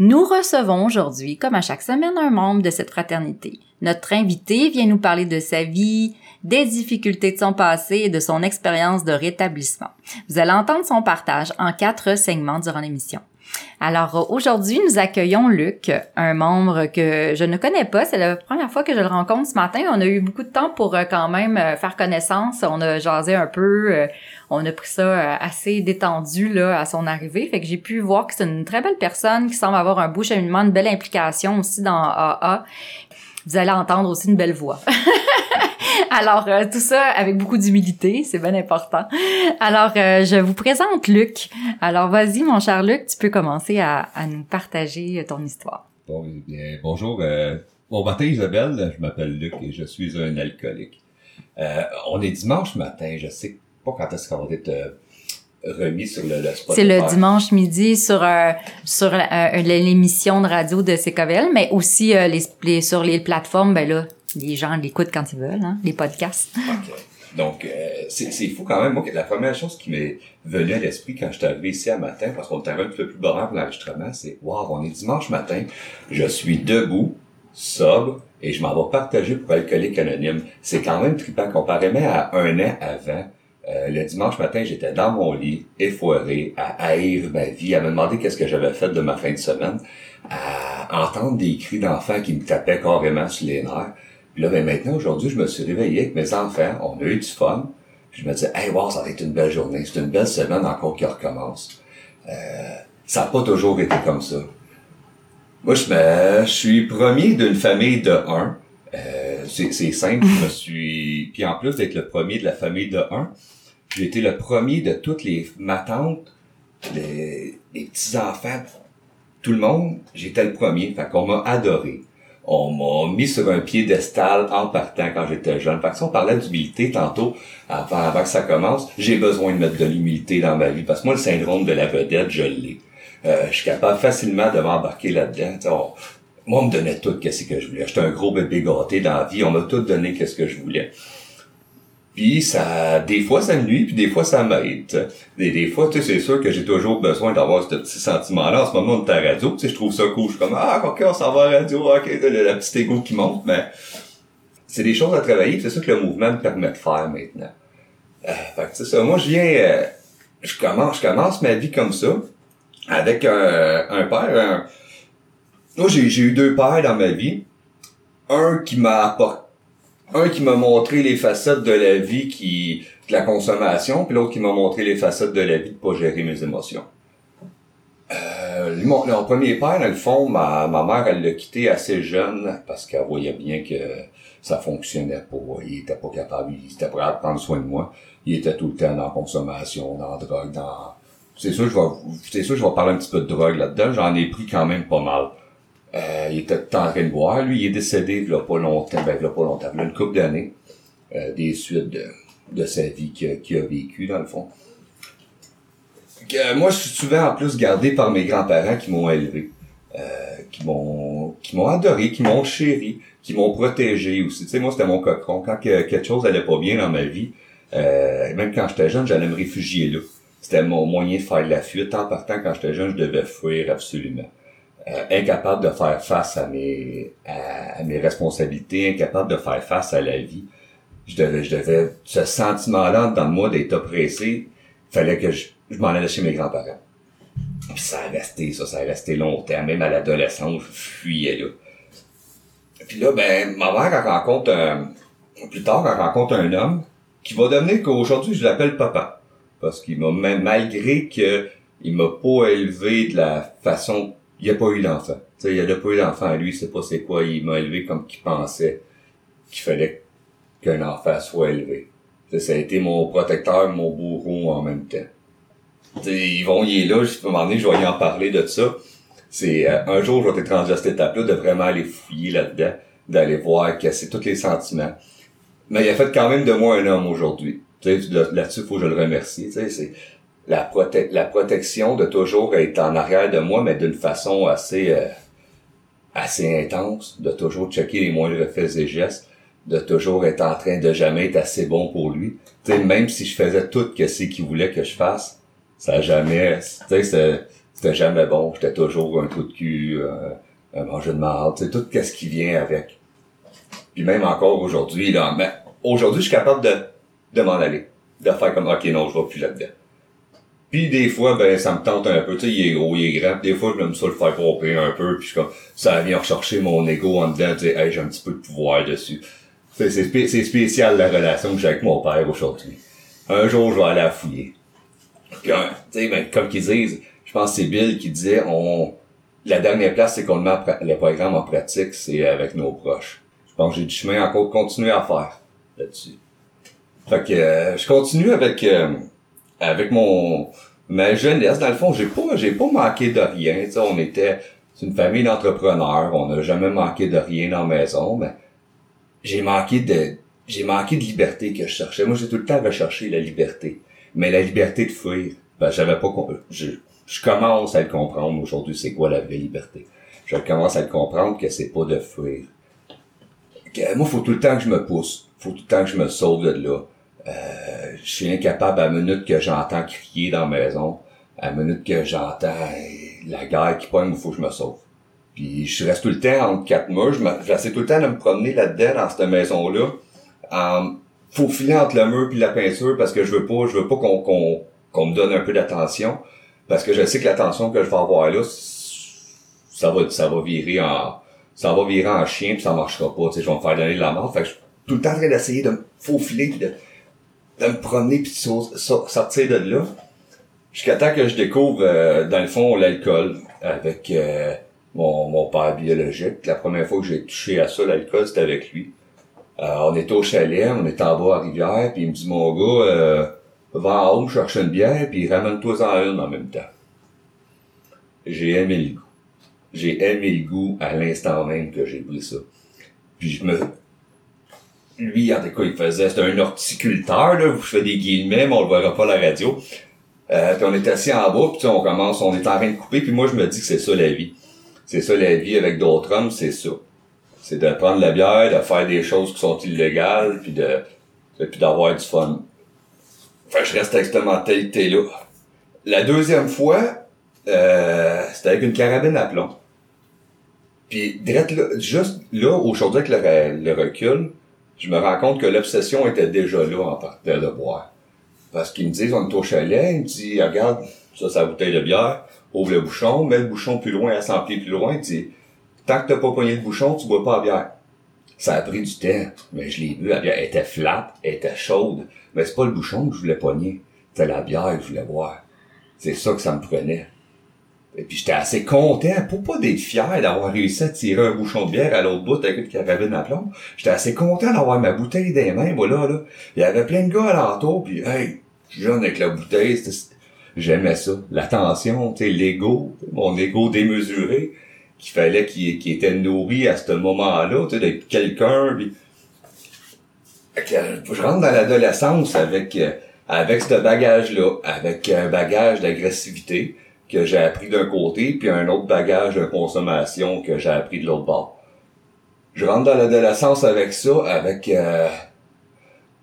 Nous recevons aujourd'hui, comme à chaque semaine, un membre de cette fraternité. Notre invité vient nous parler de sa vie, des difficultés de son passé et de son expérience de rétablissement. Vous allez entendre son partage en quatre segments durant l'émission. Alors aujourd'hui, nous accueillons Luc, un membre que je ne connais pas. C'est la première fois que je le rencontre ce matin. On a eu beaucoup de temps pour euh, quand même euh, faire connaissance. On a jasé un peu. Euh, on a pris ça assez détendu là à son arrivée. Fait que j'ai pu voir que c'est une très belle personne qui semble avoir un beau cheminement, une belle implication aussi dans AA. Vous allez entendre aussi une belle voix. Alors, euh, tout ça avec beaucoup d'humilité, c'est bien important. Alors, euh, je vous présente Luc. Alors, vas-y, mon cher Luc, tu peux commencer à, nous partager ton histoire. Bon, eh bien, bonjour. Euh, bon matin, Isabelle. Je m'appelle Luc et je suis un alcoolique. on est dimanche matin. Je sais pas quand est-ce qu'on va être remis sur le, le C'est le dimanche midi sur sur l'émission de radio de Secovel, mais aussi les, sur les plateformes, ben là, les gens l'écoutent quand ils veulent, hein, les podcasts. Donc, euh, c'est fou quand même. Moi, la première chose qui m'est venue à l'esprit quand je suis arrivé ici à matin, parce qu'on était un peu plus bas pour l'enregistrement, c'est « Wow, on est dimanche matin, je suis debout, sobre, et je m'en vais partager pour Alcoolique Anonyme. » C'est quand même trippant comparément à un an avant. Euh, le dimanche matin, j'étais dans mon lit, effoiré, à haïr ma vie, à me demander qu'est-ce que j'avais fait de ma fin de semaine, à entendre des cris d'enfants qui me tapaient carrément sur les nerfs. Puis là, ben maintenant, aujourd'hui, je me suis réveillé avec mes enfants, on a eu du fun. Je me disais, hey, wow, ça va être une belle journée, c'est une belle semaine encore qui recommence. Euh, ça n'a pas toujours été comme ça. Moi, je, me, suis premier d'une famille de un. Euh, c'est simple, je me suis... Puis en plus d'être le premier de la famille de un, j'ai été le premier de toutes les... Ma tante, les, les petits-enfants, tout le monde, j'étais le premier. Fait qu'on m'a adoré on m'a mis sur un piédestal en partant quand j'étais jeune. Fait que si on parlait d'humilité tantôt, avant, avant que ça commence, j'ai besoin de mettre de l'humilité dans ma vie. Parce que moi, le syndrome de la vedette, je l'ai. Euh, je suis capable facilement de m'embarquer là-dedans. moi, on me donnait tout qu'est-ce que je voulais. J'étais un gros bébé gâté dans la vie. On m'a tout donné qu'est-ce que je voulais. Puis ça, des fois ça me nuit, puis des fois ça m'aide. Des, des fois, tu sais, c'est sûr que j'ai toujours besoin d'avoir ce petit sentiment-là. En ce moment, on est à radio, tu sais, je trouve ça cool. Je suis comme, ah, ok, on s'en va à radio, ok, le, la petite égo qui monte, mais c'est des choses à travailler, c'est ça que le mouvement me permet de faire maintenant. Euh, fait que c'est ça. Moi, je viens, euh, je commence, je commence ma vie comme ça, avec un, un père. Moi, j'ai, j'ai eu deux pères dans ma vie. Un qui m'a apporté un qui m'a montré les facettes de la vie qui de la consommation, puis l'autre qui m'a montré les facettes de la vie de pas gérer mes émotions. Euh, mon, premier père, dans le fond, ma, ma mère, elle l'a quitté assez jeune parce qu'elle voyait bien que ça fonctionnait pas. Il était pas capable, il était prêt à prendre soin de moi. Il était tout le temps dans la consommation, dans la drogue, dans... C'est sûr, je vais, c'est sûr, je vais parler un petit peu de drogue là-dedans. J'en ai pris quand même pas mal. Euh, il était en train de boire. Lui, il est décédé il a pas longtemps, ben, il a pas longtemps, il a une couple d'années, euh, des suites de, de sa vie qu'il a, a vécu, dans le fond. Euh, moi, je suis souvent en plus gardé par mes grands-parents qui m'ont élevé, euh, qui m'ont qui m'ont adoré, qui m'ont chéri, qui m'ont protégé aussi. Tu sais, moi, c'était mon cocon. Quand quelque chose allait pas bien dans ma vie, euh, même quand j'étais jeune, j'allais me réfugier là. C'était mon moyen de faire de la fuite. En partant, quand j'étais jeune, je devais fuir absolument. Euh, incapable de faire face à mes à, mes responsabilités, incapable de faire face à la vie. Je devais, je devais, ce sentiment-là dans moi d'être oppressé, fallait que je, je m'en allais chez mes grands-parents. Puis ça a resté, ça, ça a resté longtemps, même à l'adolescence, je fuyais là. Puis là, ben, ma mère, elle rencontre un, plus tard, elle rencontre un homme qui va devenir qu'aujourd'hui, je l'appelle papa. Parce qu'il m'a, malgré que il m'a pas élevé de la façon, il a pas eu d'enfant. Tu sais, il a pas eu d'enfant à lui, c'est pas c'est quoi, il m'a élevé comme qu'il pensait qu'il fallait qu'un enfant soit élevé. Tu sais, ça a été mon protecteur, mon bourreau en même temps. Tu sais, Yvon, il est là, je peux m'en je vais y en parler de ça. C'est, euh, un jour, je vais être rendu à cette étape-là de vraiment aller fouiller là-dedans, d'aller voir, casser tous les sentiments. Mais il a fait quand même de moi un homme aujourd'hui. Là-dessus, faut que je le remercie. C'est la, prote- la protection de toujours être en arrière de moi, mais d'une façon assez, euh, assez intense, de toujours checker les moindres faits et gestes, de toujours être en train de jamais être assez bon pour lui. Tu sais, même si je faisais tout que c'est qu'il voulait que je fasse, ça jamais, tu sais, c'était- jamais bon. J'étais toujours un trou de cul, euh, un manger de marde, tu sais, tout ce qui vient avec. Puis même encore aujourd'hui, là, mais aujourd'hui, je suis capable de, de m'en aller. De faire comme, ok, non, je vais plus là-dedans. Puis des fois, ben, ça me tente un peu. Tu sais, il est gros, il est grand. Des fois, je me ça le faire pomper un peu. Puis je comme, ça vient rechercher mon ego en dedans. Tu sais, hey, j'ai un petit peu de pouvoir dessus. C'est c'est spécial la relation que j'ai avec mon père aujourd'hui. Un jour, je vais aller la fouiller. Puis, sais, ben, comme qu'ils disent, je pense que c'est Bill qui disait, on, la dernière place, c'est qu'on met le programme en pratique, c'est avec nos proches. Je pense que j'ai du chemin encore continuer à faire là-dessus. Fait que euh, je continue avec euh, avec mon ma jeunesse. Dans le fond, j'ai pas j'ai pas manqué de rien. Tu sais, on était une famille d'entrepreneurs. On n'a jamais manqué de rien dans la maison, mais j'ai manqué de j'ai manqué de liberté que je cherchais. Moi, j'ai tout le temps recherché la liberté, mais la liberté de fuir. Ben, j'avais pas je, je commence à le comprendre aujourd'hui. C'est quoi la vraie liberté Je commence à le comprendre que c'est pas de fuir. Que, moi, faut tout le temps que je me pousse. Faut tout le temps que je me sauve de là. Euh, je suis incapable à minute que j'entends crier dans la maison, à minute que j'entends euh, la guerre qui pogne, il faut que je me sauve. Puis je reste tout le temps entre quatre murs, j'essaie tout le temps de me promener là-dedans, dans cette maison-là, en faufiler entre le mur puis la peinture, parce que je veux pas, je veux pas qu'on qu'on qu'on me donne un peu d'attention, parce que je sais que l'attention que je vais avoir là, ça va, ça va virer en, ça va virer en chien puis ça marchera pas, tu sais, je vais me faire donner de la mort. Fait que je suis tout le temps en train d'essayer de me faufiler puis de, de me promener puis de sortir de là. Jusqu'à temps que je découvre, euh, dans le fond, l'alcool avec euh, mon, mon père biologique. La première fois que j'ai touché à ça, l'alcool, c'était avec lui. Euh, on était au chalet, on était en bas à Rivière, puis il me dit, mon gars, euh, va en haut chercher une bière, puis ramène-toi-en une en même temps. J'ai aimé le goût. J'ai aimé le goût à l'instant même que j'ai pris ça. Puis je me... Lui, en tout cas, il faisait... C'était un horticulteur, là. Je fais des guillemets, mais on le verra pas à la radio. Euh, puis on est assis en bas, puis on commence, on est en train de couper, puis moi, je me dis que c'est ça la vie. C'est ça la vie avec d'autres hommes, c'est ça. C'est de prendre la bière, de faire des choses qui sont illégales, puis de puis d'avoir du fun. Que je reste avec cette mentalité-là. La deuxième fois, euh, c'était avec une carabine à plomb. Puis, direct là, juste là, aujourd'hui, avec le, le recul, je me rends compte que l'obsession était déjà là en partant de boire. Parce qu'ils me disent, on est au chalet, il me dit, regarde, ça, c'est la bouteille de bière, ouvre le bouchon, mets le bouchon plus loin, à 100 pieds plus loin, il dit, tant que t'as pas pogné le bouchon, tu bois pas la bière. Ça a pris du temps, mais je l'ai bu, la bière elle était flat, elle était chaude, mais c'est pas le bouchon que je voulais pogner, c'était la bière que je voulais boire. C'est ça que ça me prenait. Et puis j'étais assez content, pour pas d'être fier d'avoir réussi à tirer un bouchon de bière à l'autre bout avec une carabine à plomb. J'étais assez content d'avoir ma bouteille des mains, voilà, là. Il y avait plein de gars alentour, puis hey, jeune avec la bouteille, j'aimais ça. L'attention, tu l'ego, mon ego démesuré, qu'il fallait qu'il qu'il était nourri à ce moment-là, tu sais, d'être quelqu'un, puis... Euh, je rentre dans l'adolescence avec euh, avec ce bagage-là, avec un bagage d'agressivité que j'ai appris d'un côté, puis un autre bagage de consommation que j'ai appris de l'autre bord. Je rentre dans l'adolescence avec ça, avec euh,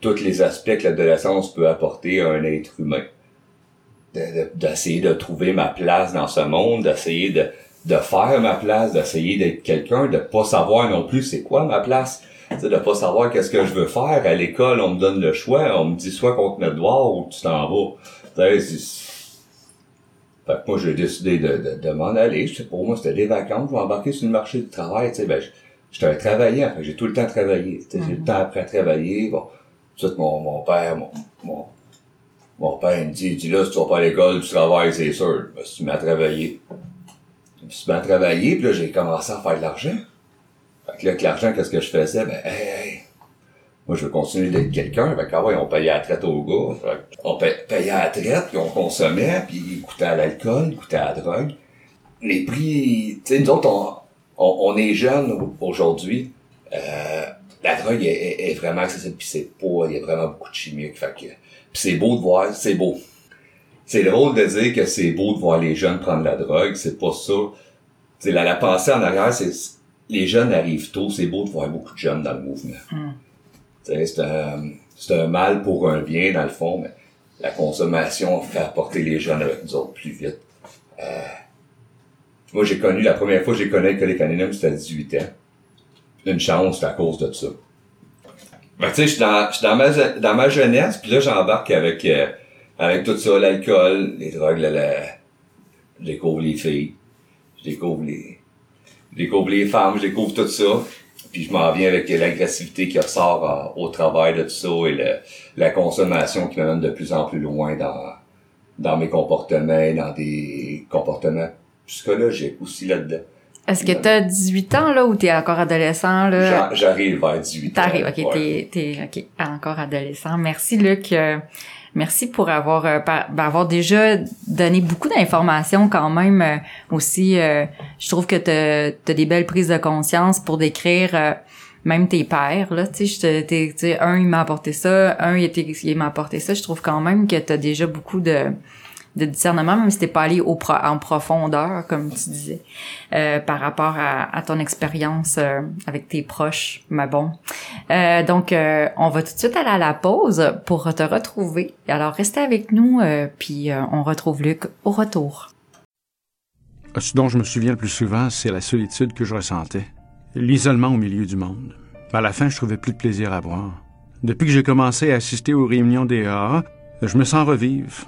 tous les aspects que l'adolescence peut apporter à un être humain. De- de- D'essayer de, trouver ma place dans ce monde, d'essayer de, de faire ma place, d'essayer d'être quelqu'un, de pas savoir non plus c'est quoi ma place. Sais, de pas savoir qu'est-ce que je veux faire. À l'école, on me donne le choix. On me dit soit qu'on te met dehors ou tu t'en vas. Fait que moi, j'ai décidé de, de, de m'en aller. Pour moi, c'était des vacances. Je vais embarquer sur le marché du travail. Tu sais, ben, je- j'étais travaillant, j'ai tout le temps travaillé. J'ai le temps après à travailler. Bon, tout mon, mon père, mon, mon, mon père il me dit, il dit là, si tu vas pas à l'école, tu travailles, c'est sûr. Ben, si tu m'as travaillé. Je me suis mis à travailler, puis là, j'ai commencé à faire de l'argent. Fait que là, avec l'argent, qu'est-ce que je faisais? Ben, hey, hey, moi, je veux continuer d'être quelqu'un. Fait que, ah on payait la traite aux gars. On payait la traite, puis on consommait, puis ils coûtaient à l'alcool, ils coûtaient à la drogue. Les prix, tu sais, nous autres, on, on, on est jeunes aujourd'hui. Euh, la drogue est, est- vraiment accessible, puis c'est pas, il y a vraiment beaucoup de chimiques. Fait que, puis c'est beau de voir, c'est beau. C'est drôle de dire que c'est beau de voir les jeunes prendre la drogue, c'est pas ça. C'est la, la pensée en arrière, c'est les jeunes arrivent tôt, c'est beau de voir beaucoup de jeunes dans le mouvement. Tu sais, C'est un, un mal pour un bien, dans le fond, mais la consommation fait apporter les jeunes avec nous autres plus vite. Euh, moi, j'ai connu, la première fois que j'ai connu l'alcoolique anonyme, c'était à 18 ans. Une chance, à cause de ça. Ben, tu sais, je suis dans, dans ma, dans ma jeunesse, puis là, j'embarque avec, euh, avec tout ça, l'alcool, les drogues, la, la- je découvre les filles, je découvre les, je découvre les femmes, je découvre tout ça. Puis je m'en viens avec l'agressivité qui ressort euh, au travail de tout ça et le- la consommation qui m'amène de plus en plus loin dans, dans mes comportements, dans des comportements psychologiques aussi là-dedans. Est-ce que t'as 18 ans, là, ou t'es encore adolescent, là? J'a- J'arrive vers 18 ans. T'arrives, ok, ouais. t'es, t'es, ok, encore adolescent. Merci, Luc. Merci pour avoir, euh, ben, avoir déjà donné beaucoup d'informations quand même. euh, aussi, euh, je trouve que t'as, t'as des belles prises de conscience pour décrire euh, même tes pères, là. Tu sais, tu un, il m'a apporté ça, un, il, il m'a apporté ça. Je trouve quand même que t'as déjà beaucoup de de discernement, même si t'es pas allé en profondeur, comme tu disais, euh, par rapport à, ton expérience euh, avec tes proches. Mais bon. Euh, donc, on va tout de suite aller à la pause pour te retrouver. Alors, restez avec nous, puis on retrouve Luc au retour. Ce dont je me souviens le plus souvent, c'est la solitude que je ressentais. L'isolement au milieu du monde. À la fin, je trouvais plus de plaisir à boire. Depuis que j'ai commencé à assister aux réunions des AA, je me sens revivre.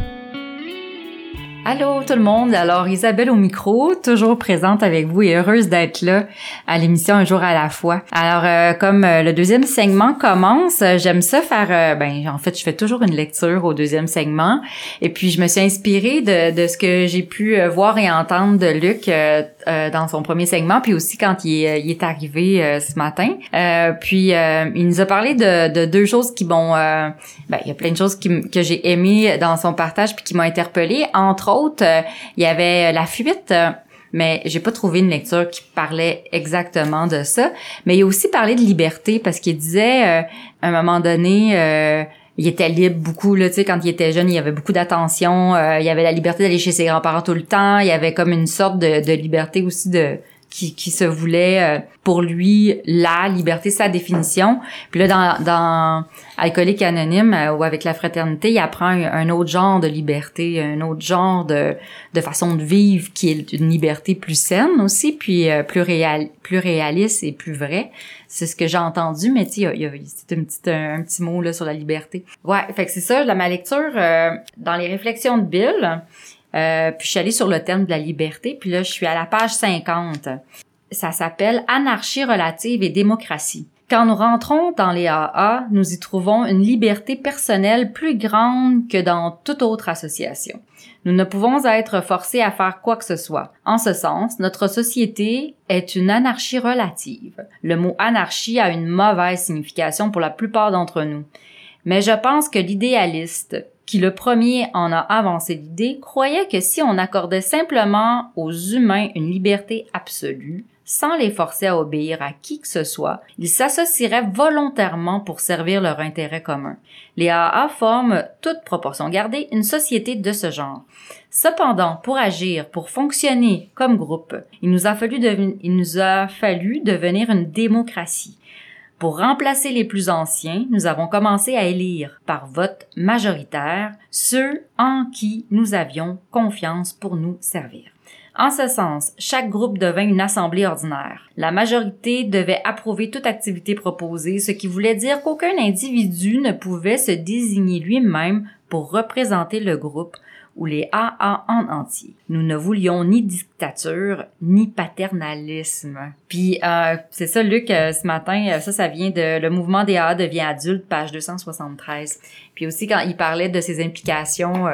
Allô tout le monde, alors Isabelle au micro, toujours présente avec vous et heureuse d'être là à l'émission Un jour à la fois. Alors euh, comme euh, le deuxième segment commence, euh, j'aime ça faire, euh, ben en fait je fais toujours une lecture au deuxième segment et puis je me suis inspirée de, de ce que j'ai pu voir et entendre de Luc dans son premier segment puis aussi quand il est, il est arrivé ce matin. Puis il nous a parlé de, de deux choses qui m'ont, ben il y a plein de choses qui que j'ai aimées dans son partage puis qui m'ont interpellée. Entre euh, il y avait la fuite. euh, mais j'ai pas trouvé une lecture qui parlait exactement de ça. Mais il a aussi parlé de liberté parce qu'il disait euh, à un moment donné, euh, il était libre beaucoup là, tu sais, quand il était jeune, il avait beaucoup d'attention, euh, il avait la liberté d'aller chez ses grands-parents tout le temps, il y avait comme une sorte de, de liberté aussi de qui, qui se voulait euh, pour lui la liberté, sa définition. Puis là, dans, dans Alcoolique Anonyme euh, ou avec la fraternité, il apprend un, autre genre de liberté, un autre genre de, de façon de vivre qui est une liberté plus saine aussi, puis euh, plus, réal, plus réaliste et plus vraie. C'est ce que j'ai entendu, mais tu sais, il petite, un, un petit mot là sur la liberté. Ouais, fait que c'est ça, là, ma lecture euh, dans les réflexions de Bill. Euh, puis je suis allée sur le thème de la liberté, puis là je suis à la page 50. Ça s'appelle Anarchie relative et démocratie. Quand nous rentrons dans les AA, nous y trouvons une liberté personnelle plus grande que dans toute autre association. Nous ne pouvons être forcés à faire quoi que ce soit. En ce sens, notre société est une anarchie relative. Le mot anarchie a une mauvaise signification pour la plupart d'entre nous. Mais je pense que l'idéaliste, qui le premier en a avancé l'idée, croyait que si on accordait simplement aux humains une liberté absolue, sans les forcer à obéir à qui que ce soit, ils s'associeraient volontairement pour servir leur intérêt commun. Les AA forment, toute proportion gardée, une société de ce genre. Cependant, pour agir, pour fonctionner comme groupe, il nous a fallu, il nous a fallu devenir une démocratie. Pour remplacer les plus anciens, nous avons commencé à élire par vote majoritaire ceux en qui nous avions confiance pour nous servir. En ce sens, chaque groupe devint une assemblée ordinaire. La majorité devait approuver toute activité proposée, ce qui voulait dire qu'aucun individu ne pouvait se désigner lui-même pour représenter le groupe ou les AA en entier. Nous ne voulions ni dictature ni paternalisme. Puis euh, c'est ça, Luc, euh, ce matin, euh, ça, ça vient de le mouvement des AA devient adulte, page 273. Puis aussi quand il parlait de ses implications,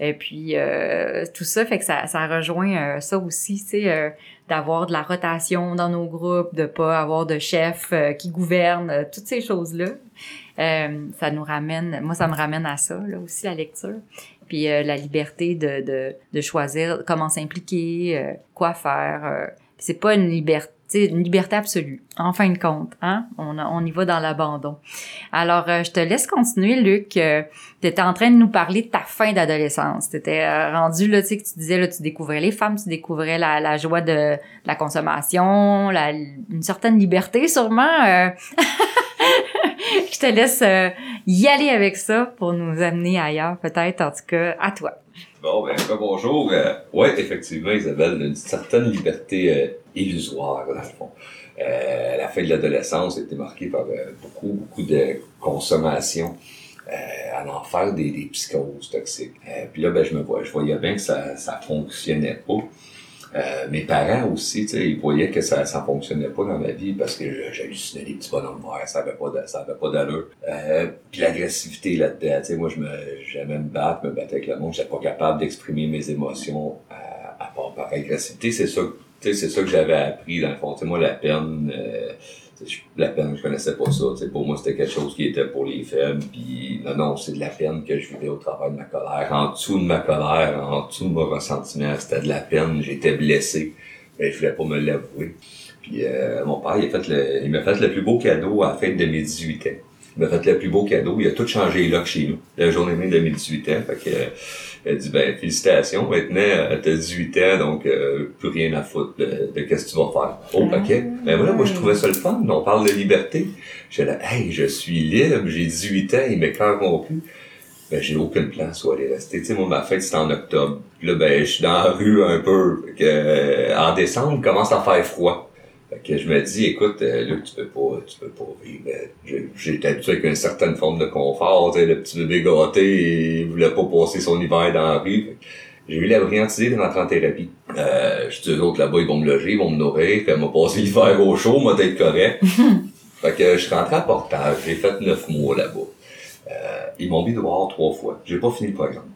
et puis tout ça, fait que ça, ça rejoint ça aussi, tu sais d'avoir de la rotation dans nos groupes, de pas avoir de chef qui gouverne, toutes ces choses-là. ça nous ramène, moi ça me ramène à ça là aussi la lecture puis euh, la liberté de, de, de, choisir comment s'impliquer, euh, quoi faire. Euh, c'est pas une liberté une liberté absolue, en fin de compte. Hein? On, on y va dans l'abandon. Alors, je te laisse continuer, Luc. tu étais en train de nous parler de ta fin d'adolescence. Tu étais rendu, là, tu sais, que tu disais, là, tu découvrais les femmes, tu découvrais la, la joie de, la consommation, la, une certaine liberté, sûrement. je te laisse euh, y aller avec ça pour nous amener ailleurs, peut-être, en tout cas, à toi. Bon, ben, bonjour. Euh, ouais, effectivement, Isabelle, une certaine liberté euh, illusoire, dans le fond. Euh, la fin de l'adolescence a été marquée par beaucoup, beaucoup de consommation. à en faire des, des psychoses toxiques. puis là, ben, je me vois, je voyais bien que ça, ça fonctionnait pas. Euh, mes parents aussi, ils voyaient que ça, ça fonctionnait pas dans ma vie parce que j'hallucinais des petits bonhommes verts, ça avait pas de, ça avait pas d'allure. Euh, l'agressivité là-dedans, moi je me, j'aimais me battre, me battre avec le monde, j'étais pas capable d'exprimer mes émotions à, part par agressivité. C'est ça, c'est ça que j'avais appris dans le fond. Tu sais, moi la peine. Euh, la peine, je connaissais pas ça. pour moi, c'était quelque chose qui était pour les faibles. Puis non, non, c'est de la peine que je vivais au travers de ma colère. En dessous de ma colère, en dessous de mon ressentiment, c'était de la peine. J'étais blessé. Mais je voulais pas me l'avouer. Puis euh, mon père, il, a fait le, il m'a fait le plus beau cadeau à la fête de mes 18 ans. Il m'a fait le plus beau cadeau. Il a tout changé là chez nous. La journée même de mes 18 ans. Fait que elle dit, ben, félicitations, maintenant, euh, t'as 18 ans, donc euh, plus rien à foutre de, de qu'est-ce que tu vas faire. Oh, OK. Ben voilà, moi, je trouvais ça le fun. On parle de liberté. J'étais là, hey, je suis libre, j'ai 18 ans, il m'écœurent plus. Ben, j'ai aucun plan sur aller rester. Tu sais, moi, ma fête, c'était en octobre. Puis là, ben, je suis dans la rue un peu. Que, euh, en décembre, il commence à faire froid. Fait que je me dis, écoute, euh, Luc, tu peux pas, tu peux pas vivre. Ben, J'ai habitué avec une certaine forme de confort. Le petit bébé gâté, il voulait pas passer son hiver dans la rue. J'ai eu la brillante idée de rentrer en thérapie. Euh, je dis, autres là-bas, ils vont me loger, ils vont me nourrir. Fait m'a passé l'hiver au chaud, m'a être correct. fait que je suis rentré à portage. J'ai fait neuf mois là-bas. Euh, ils m'ont mis dehors trois fois. J'ai pas fini le programme.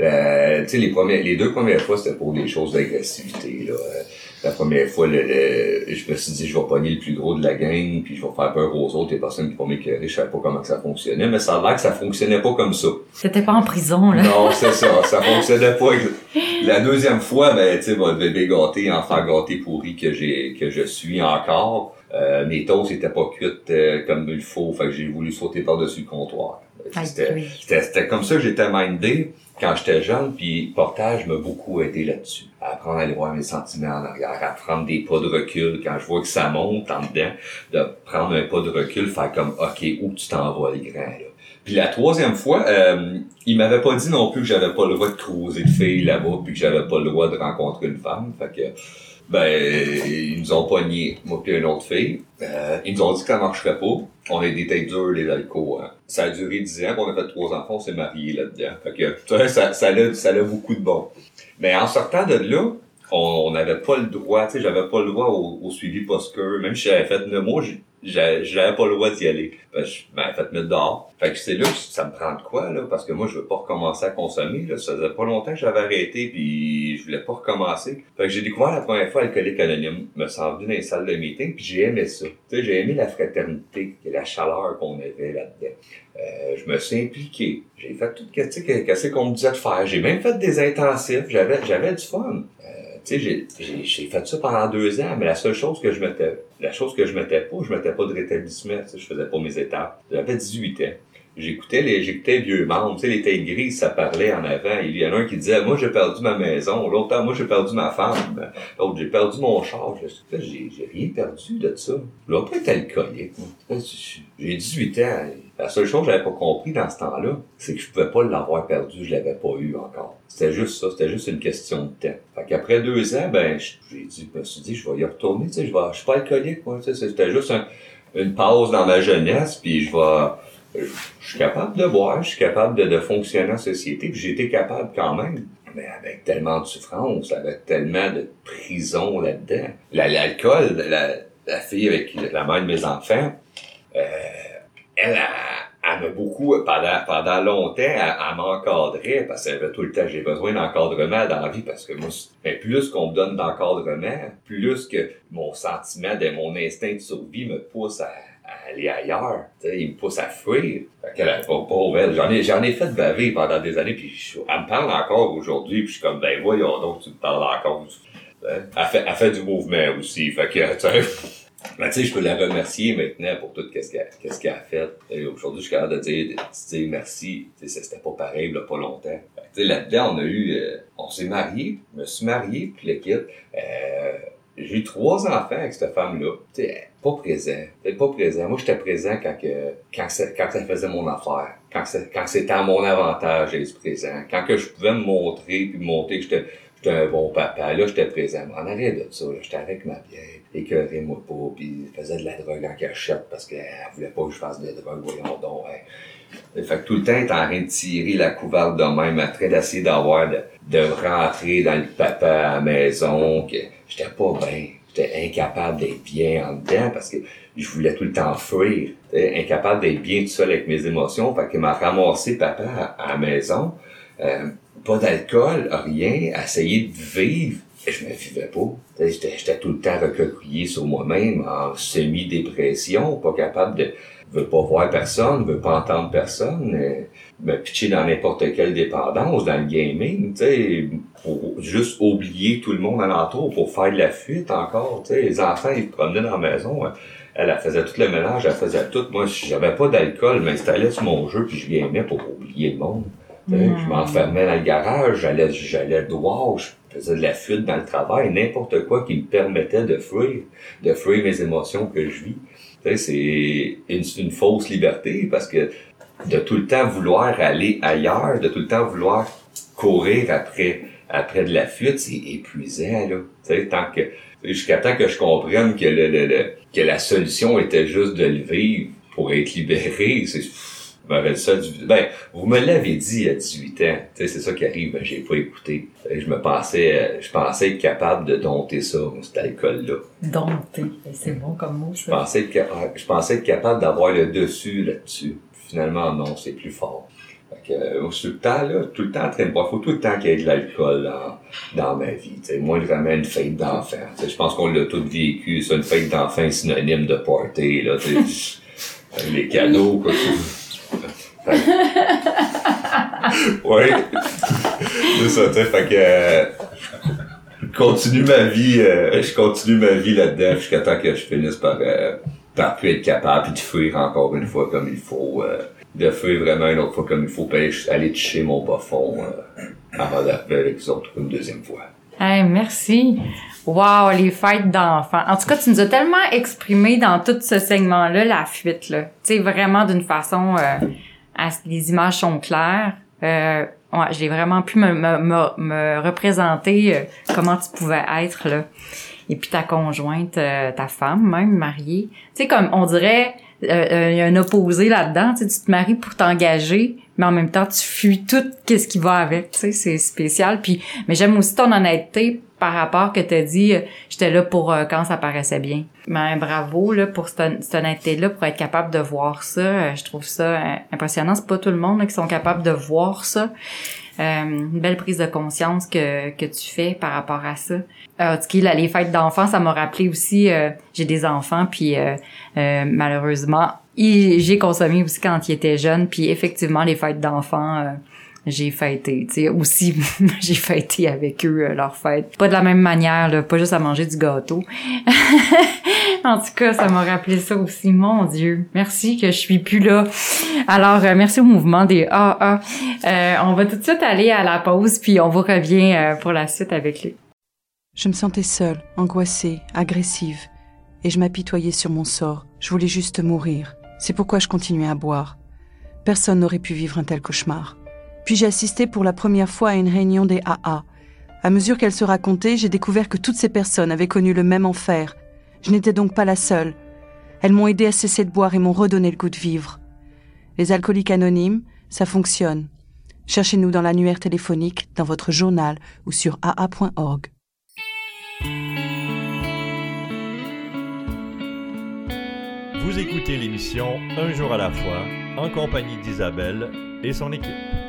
Euh, tu sais, les premières, les deux premières fois, c'était pour des choses d'agressivité, là. La première fois, le, je me suis dit, je vais pogner le plus gros de la gang, puis je vais faire peur aux autres, les personnes qui vont m'éclairer, je savais pas comment que ça fonctionnait, mais ça a l'air que ça fonctionnait pas comme ça. C'était pas en prison, là. Non, c'est ça, ça fonctionnait pas. La deuxième fois, ben, tu sais, votre bébé gâté, enfant gâté pourri que j'ai, que je suis encore, euh, mes toasts étaient pas cuites euh, comme il faut, fait que j'ai voulu sauter par-dessus le comptoir. C'était comme ça que j'étais mindé quand j'étais jeune, puis Portage m'a beaucoup aidé là-dessus. À apprendre à aller voir mes sentiments en arrière, à prendre des pas de recul quand je vois que ça monte en dedans, de prendre un pas de recul, faire comme OK, où tu t'en vas les grands là. Puis la troisième fois, euh, il m'avait pas dit non plus que j'avais pas le droit de croiser de filles là-bas, puis que j'avais pas le droit de rencontrer une femme. Fait que ben, ils nous ont pogné, moi et une autre fille. Euh, ils nous ont dit que ça marcherait pas. On a des têtes dures, les alcools. Hein. Ça a duré dix ans, on a fait trois enfants, on s'est mariés là-dedans. Fait que, ça, ça, a, ça a beaucoup de bon. Mais en sortant de là, on n'avait pas le droit, tu sais, j'avais pas le droit au, suivi post-cure. Même si j'avais fait neuf mois, j'avais pas le droit d'y aller. Ben, je m'avais fait mettre dehors. Fait que c'est là que ça me prend de quoi, là, parce que moi, je veux pas recommencer à consommer, là. Ça faisait pas longtemps que j'avais arrêté, puis je voulais pas recommencer. Fait que j'ai découvert la première fois Alcoolique Anonyme, me suis rendu dans les salles de meeting, puis j'ai aimé ça. Tu sais, j'ai aimé la fraternité et la chaleur qu'on avait là-dedans. Euh, je me suis impliqué. J'ai fait tout ce qu'on me disait de faire. J'ai même fait des intensifs. J'avais, j'avais du fun. Euh, tu sais, j'ai fait ça pendant deux ans, mais la seule chose que je m'étais la chose que je mettais pas, je mettais pas de rétablissement, je faisais pas mes étapes. J'avais 18 ans. J'écoutais les, j'écoutais vieux membres, tu sais, les têtes grises, ça parlait en avant. Il y en a un qui disait, moi, j'ai perdu ma maison. L'autre, moi, j'ai perdu ma femme. L'autre, j'ai perdu mon char. J'ai, j'ai rien perdu de ça. Vais pas être alcoolique. J'ai 18 ans. La seule chose que j'avais pas compris dans ce temps-là, c'est que je pouvais pas l'avoir perdu, je l'avais pas eu encore. C'était juste ça, c'était juste une question de temps. Fait qu'après deux ans, ben, j'ai dit, je me suis dit, je vais y retourner, tu sais, je vais, je suis pas alcoolique, moi, tu sais, c'était juste une pause dans ma jeunesse, puis je vais, je suis capable de boire, je suis capable de, fonctionner en société, puis j'étais capable quand même. Mais avec tellement de souffrance, avec tellement de prison là-dedans. L'alcool, la, la, fille avec la mère de mes enfants, euh, elle, elle, m'a beaucoup, pendant, pendant longtemps, elle, elle m'encadrait parce qu'elle avait tout le temps, j'ai besoin d'encadrement dans la vie parce que moi, mais plus qu'on me donne d'encadrement, plus que mon sentiment de mon instinct de survie me pousse à aller ailleurs. sais, il me pousse à fuir. Fait qu'elle pas pauvre, J'en ai, j'en ai fait baver pendant des années, puis elle me parle encore aujourd'hui, puis je suis comme, ben voyons donc, tu me parles encore. Elle fait, elle fait du mouvement aussi. Fait que, ben, tu sais, je peux la remercier maintenant pour tout ce qu'elle, qu'est-ce qu'elle a fait. aujourd'hui, je suis capable de dire, dire merci. C'était pas pareil, là, pas longtemps. Sais, là-dedans, on a eu, euh, on s'est marié, je me suis marié, puis kit. Euh, j'ai eu trois enfants avec cette femme-là. Tu sais, pas présent. Elle pas présent. Moi, j'étais présent quand que, quand ça, quand ça faisait mon affaire. Quand, quand c'était à mon avantage d'être présent. Quand que je pouvais me montrer puis me montrer que j'étais, j'étais un bon papa. Là, j'étais présent. En arrière de ça, j'étais avec ma vieille. Écœurez-moi pas. Puis faisait de la drogue en cachette parce qu'elle voulait pas que je fasse de la drogue. Voyons donc. Hein. Fait que tout le temps, était en train de tirer la couverte de même, en train d'essayer d'avoir, de, de rentrer dans le papa à la maison, que j'étais pas bien j'étais incapable d'être bien en dedans parce que je voulais tout le temps fuir. J'étais incapable d'être bien tout seul avec mes émotions. Fait que m'a ramassé papa à, la maison. Euh, pas d'alcool, rien, essayer de vivre. Je me vivais pas. J'étais tout le temps recroquillé sur moi-même, en semi-dépression, pas capable de veut pas voir personne, veut pas entendre personne, euh, me pitcher dans n'importe quelle dépendance, dans le gaming, tu sais, pour juste oublier tout le monde alentour pour faire de la fuite encore, tu sais, les enfants, ils promenaient dans la maison, hein. elle, faisait tout le ménage, elle faisait tout, moi, j'avais pas d'alcool, je m'installais sur mon jeu, puis je gamais pour oublier le monde. Je hmm. m'enfermais dans le garage, j'allais, j'allais dehors, je faisais de la fuite dans le travail, n'importe quoi qui me permettait de fuir, de fuir mes émotions que je vis c'est une, une, fausse liberté parce que de tout le temps vouloir aller ailleurs, de tout le temps vouloir courir après après de la fuite, c'est épuisant là. sais tant que jusqu'à temps que je comprenne que le, le, que la solution était juste de le vivre pour être libéré, c'est ben, ça ben, vous me l'avez dit à 18 ans. C'est ça qui arrive, ben, j'ai pas écouté. Je me pensais, je pensais être capable de dompter ça, cette alcool-là. Dompter, c'est bon comme mot, ça. Je pensais être, je pensais être capable d'avoir le dessus là-dessus. Finalement, non, c'est plus fort. Fait que, euh, tout le temps, là, tout le temps en train de boire. Faut tout le temps qu'il y ait de l'alcool dans, dans ma vie. T'sais. Moi, vraiment une fête d'enfant. Je pense qu'on l'a tout vécu. Ça, une fête d'enfant synonyme de party. Là, les cadeaux, quoi. Oui. C'est ça, tu sais, fait que euh, continue ma vie, euh, je continue ma vie là-dedans jusqu'à temps que je finisse par, euh, par plus être capable de fuir encore une fois comme il faut. de fuir vraiment une autre fois comme il faut, puis aller toucher mon bas fond avant d'arriver avec les autres une deuxième fois. Hey, merci. Wow, les fêtes d'enfants. En tout cas, tu nous as tellement exprimé dans tout ce segment-là la fuite, là. Tu sais, vraiment d'une façon les images sont claires. Euh, ouais, j'ai vraiment pu me, me, me, représenter euh, comment tu pouvais être là. Et puis ta conjointe, euh, ta femme même mariée. Tu sais comme on dirait euh, il y a un opposé là-dedans, tu te maries pour t'engager, mais en même temps tu fuis tout qu'est-ce qui va avec, tu sais, c'est spécial puis mais j'aime aussi ton honnêteté par rapport que tu as dit, euh, j'étais là pour euh, quand ça paraissait bien. Mais bravo là pour cette, honnêteté-là, pour être capable de voir ça. Euh, je trouve ça impressionnant. C'est pas tout le monde qui sont capables de voir ça. une belle prise de conscience que, que tu fais par rapport à ça. Euh, là, les fêtes d'enfants, ça m'a rappelé aussi, j'ai des enfants, puis malheureusement, j'ai consommé aussi quand ils étaient jeunes, puis effectivement, les fêtes d'enfants, j'ai fêté. Sais, aussi, j'ai fêté avec eux euh, leur fête. Pas de la même manière, là, pas juste à manger du gâteau. en tout cas, ça m'a rappelé ça aussi. Mon Dieu, merci que je suis plus là. Alors, euh, merci au mouvement des AA. Euh, on va tout de suite aller à la pause, puis on vous revient euh, pour la suite avec lui. Je me sentais seule, angoissée, agressive, et je m'apitoyais sur mon sort. Je voulais juste mourir. C'est pourquoi je continuais à boire. Personne n'aurait pu vivre un tel cauchemar. Puis j'ai assisté pour la première fois à une réunion des AA. À mesure qu'elle se racontait, j'ai découvert que toutes ces personnes avaient connu le même enfer. Je n'étais donc pas la seule. Elles m'ont aidé à cesser de boire et m'ont redonné le goût de vivre. Les alcooliques anonymes, ça fonctionne. Cherchez-nous dans l'annuaire téléphonique, dans votre journal ou sur aa.org. Vous écoutez l'émission Un jour à la fois en compagnie d'Isabelle et son équipe.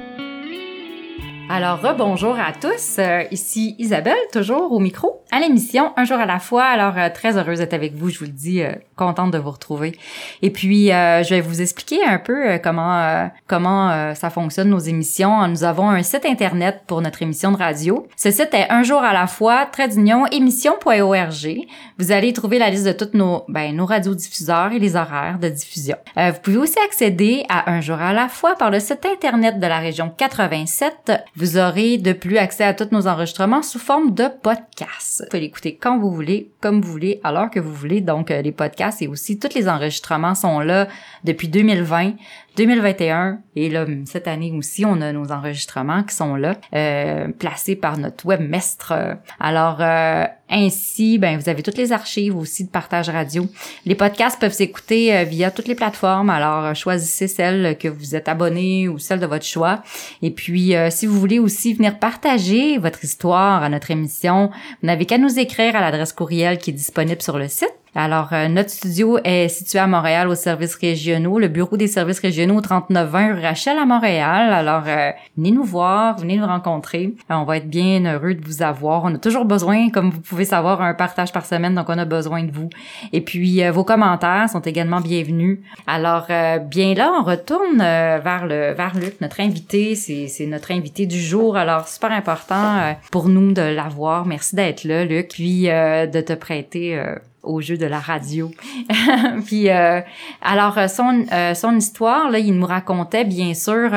Alors, rebonjour à tous. Euh, ici Isabelle, toujours au micro, à l'émission Un jour à la fois. Alors, euh, très heureuse d'être avec vous, je vous le dis, euh, contente de vous retrouver. Et puis, je vais vous expliquer un peu comment comment ça fonctionne nos émissions. Nous avons un site internet pour notre émission de radio. Ce site est Un jour à la fois, d'union, émission.org. Vous allez trouver la liste de toutes nos ben, nos radiodiffuseurs et les horaires de diffusion. vous pouvez aussi accéder à Un jour à la fois par le site internet de la région 87 vous aurez de plus accès à tous nos enregistrements sous forme de podcasts. Vous pouvez l'écouter quand vous voulez, comme vous voulez, alors que vous voulez. Donc, euh, les podcasts et aussi tous les enregistrements sont là depuis 2020. 2021 et là cette année aussi on a nos enregistrements qui sont là euh, placés par notre webmestre. Alors euh, ainsi ben vous avez toutes les archives aussi de partage radio. Les podcasts peuvent s'écouter euh, via toutes les plateformes. Alors euh, choisissez celle que vous êtes abonné ou celle de votre choix. Et puis si vous voulez aussi venir partager votre histoire à notre émission vous n'avez qu'à nous écrire à l'adresse courriel qui est disponible sur le site alors, euh, notre studio est situé à Montréal aux services régionaux, le bureau des services régionaux 3920 Rachel à Montréal. Alors, euh, venez nous voir, venez nous rencontrer. Euh, on va être bien heureux de vous avoir. On a toujours besoin, comme vous pouvez savoir, un partage par semaine, donc on a besoin de vous. Et puis, vos commentaires sont également bienvenus. Alors, bien là, on retourne vers le vers Luc, notre invité. C'est notre invité du jour. Alors, super important pour nous de l'avoir. Merci d'être là, Luc, puis de te prêter au jeu de la radio. puis euh, alors euh, son euh, son histoire là, il nous racontait bien sûr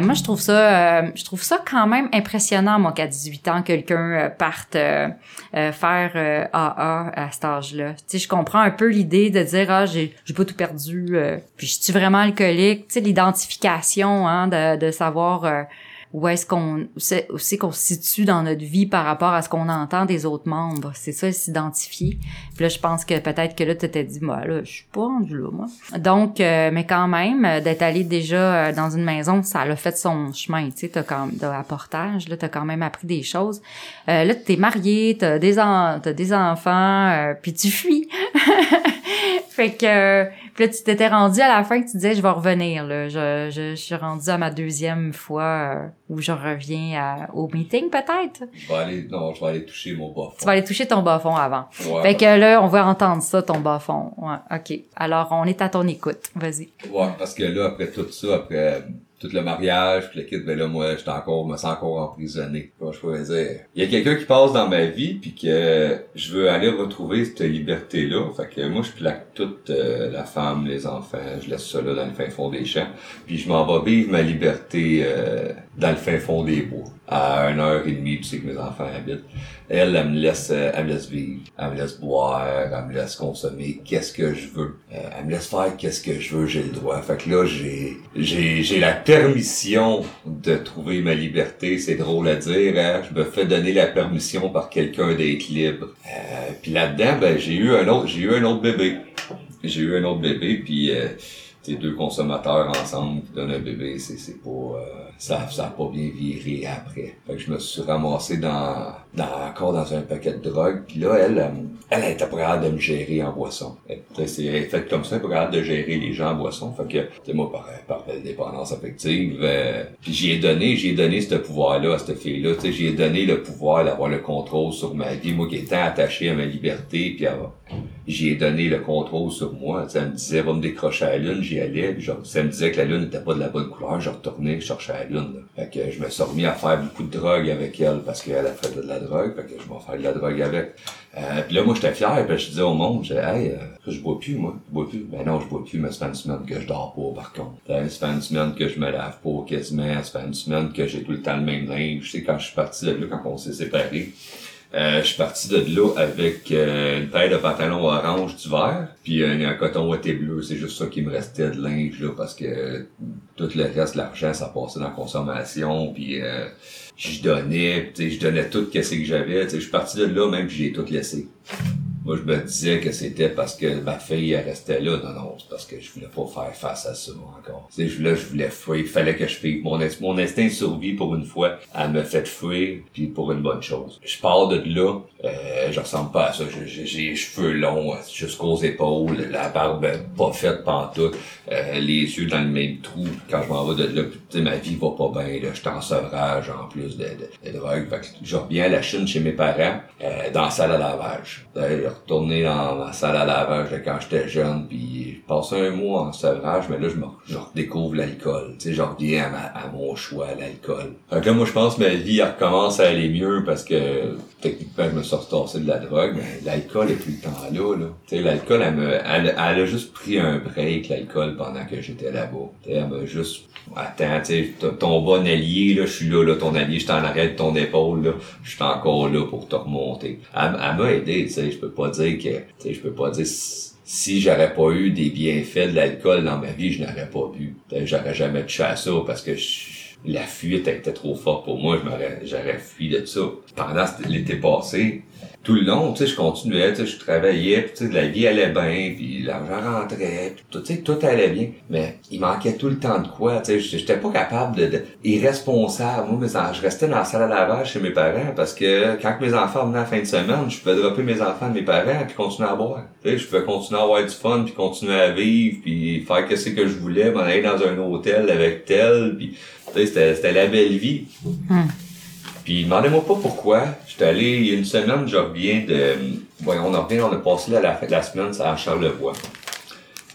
moi je trouve ça je trouve ça quand même impressionnant moi qu'à 18 ans quelqu'un parte faire AA à cet âge-là. Tu sais je comprends un peu l'idée de dire ah j'ai j'ai pas tout perdu puis je suis vraiment alcoolique, tu sais l'identification hein de de savoir où est-ce qu'on c'est qu'on se situe dans notre vie par rapport à ce qu'on entend des autres membres. C'est ça, s'identifier. Puis là, je pense que peut-être que là, tu t'es dit, moi, là, je suis pas rendu là, moi. Donc, euh, mais quand même, euh, d'être allé déjà euh, dans une maison, ça a fait son chemin, tu sais, t'as quand même, portage, là, t'as quand même appris des choses. Euh, là, t'es marié, t'as des, en, as des enfants, puis tu fuis. fait que puis là, tu t'étais rendu à la fin que tu disais, je vais revenir. Là. Je, je, suis rendu à ma deuxième fois euh, où je reviens au meeting, peut-être? Je vais aller, non, je vais aller toucher mon bas fond. Tu vas aller toucher ton bas fond avant. fait que là, on va entendre ça, ton bas fond. Ouais, OK. Alors, on est à ton écoute. Vas-y. Ouais, parce que là, après tout ça, après tout le mariage, puis le kit, ben là, moi, j'étais encore, me sens encore emprisonné. je pourrais dire, il y a quelqu'un qui passe dans ma vie, puis que je veux aller retrouver cette liberté-là. Fait que moi, je plaque toute euh, la femme, les enfants, je laisse ça là dans le fin fond des champs, puis je m'en vais vivre ma liberté euh, dans le fin fond des bois, à une heure et demie, tu sais que mes enfants habitent. Elle, elle me laisse, euh, elle me laisse vivre, elle me laisse boire, elle me laisse consommer qu'est-ce que je veux. Euh, elle me laisse faire qu'est-ce que je veux, j'ai le droit. Fait que là, j'ai, j'ai, j'ai la permission de trouver ma liberté. C'est drôle à dire, hein? Je me fais donner la permission par quelqu'un d'être libre. Euh, puis là-dedans, ben, j'ai eu un autre, j'ai eu un autre bébé. J'ai eu un autre bébé, puis euh, deux consommateurs ensemble qui donnent un bébé, c'est, c'est pas, euh, ça, ça a pas bien viré après. Fait que je me suis ramassé dans, dans encore dans un paquet de drogue. Puis là, elle, elle, elle était pas de me gérer en boisson. Elle, c'est fait comme ça, elle de gérer les gens en boisson. Fait que, tu moi, par, par dépendance affective, euh, puis j'y ai donné, j'ai donné ce pouvoir-là à cette fille-là. Tu sais, j'ai donné le pouvoir d'avoir le contrôle sur ma vie. Moi qui étais attaché à ma liberté, puis j'y ai donné le contrôle sur moi. Ça me disait, va me décrocher à la lune, j'y allais. Puis ça me disait que la lune n'était pas de la bonne couleur, je retournais, je cherchais à la lune. Fait que je me suis remis à faire beaucoup de drogue avec elle parce qu'elle a fait de la drogue. Fait que je vais faire de la drogue avec. Euh, puis là, moi, j'étais fier. Puis je disais au monde, j'ai hey, euh, je bois plus, moi. Je bois plus. Ben non, je bois plus, mais ça fait une semaine que je dors pas, par contre. Ça fait une semaine que je me lave pas quasiment. Ça fait une semaine que j'ai tout le temps le même linge. Tu sais, quand je suis parti de là, quand on s'est séparés, euh, je suis parti de là avec euh, une paire de pantalons orange d'hiver, puis un, un coton ouaté bleu. C'est juste ça qui me restait de linge là, parce que euh, tout le reste de l'argent, ça passait dans la consommation, puis euh, je donnais, je donnais tout ce que j'avais. Je suis parti de là, même j'ai tout laissé. Moi, je me disais que c'était parce que ma fille, restait là. Non, non, c'est parce que je voulais pas faire face à ça encore. Tu je voulais, je voulais fuir. Il fallait que je fuis. Mon, mon instinct de survie, pour une fois, elle me fait fuir, puis pour une bonne chose. Je pars de là, euh, je ressemble pas à ça. J'ai- les cheveux longs jusqu'aux épaules, la barbe pas faite pantoute, euh, les yeux dans le même trou. Quand je m'en vais de là, tu sais, ma vie va pas bien. Là, je suis en sevrage en plus de, de, de drogue. Je reviens à la Chine chez mes parents, euh, dans la salle à lavage. Retourné dans ma salle à lavage de quand j'étais jeune, puis je passe un mois en sevrage, mais là, je, me, je redécouvre l'alcool. Je reviens à, ma- à mon choix, l'alcool. Que là, moi, je pense que ma vie, elle recommence à aller mieux parce que, techniquement, je me suis retassé de la drogue, mais l'alcool est tout le temps là, là. L'alcool, elle me, elle, elle a juste pris un break, l'alcool, pendant que j'étais là-bas. Elle m'a juste, attends, tu sais, ton bon allié, là, je suis là, là, ton allié, je t'en arrête ton épaule, là, je suis encore là pour te remonter. Elle, elle m'a aidé, tu sais, je peux pas dire que, tu sais, je peux pas dire si, j'aurais pas eu des bienfaits de l'alcool dans ma vie, je n'aurais pas bu. J'aurais jamais touché à ça parce que je- la fuite était trop forte pour moi, j'aurais fui de ça. Pendant l'été passé, tout le long, tu sais, je continuais, tu sais, je travaillais, puis tu sais, la vie allait bien, puis l'argent rentrait, tout, tu sais, tout allait bien. Mais il manquait tout le temps de quoi, tu sais, j'étais pas capable de, de irresponsable. Moi, mes je restais dans la salle à lavage chez mes parents parce que quand mes enfants venaient à fin de semaine, je pouvais dropper mes enfants de mes parents puis continuer à boire. Tu sais, je pouvais continuer à avoir du fun puis continuer à vivre puis faire qu'est-ce que je voulais, m'en aller dans un hôtel avec tel, puis c'était, la belle vie. Puis demandez-moi pas pourquoi. J'étais allé il y a une semaine, je reviens de. Voyons, on en revient, on a passé la, la, la semaine à Charlevoix.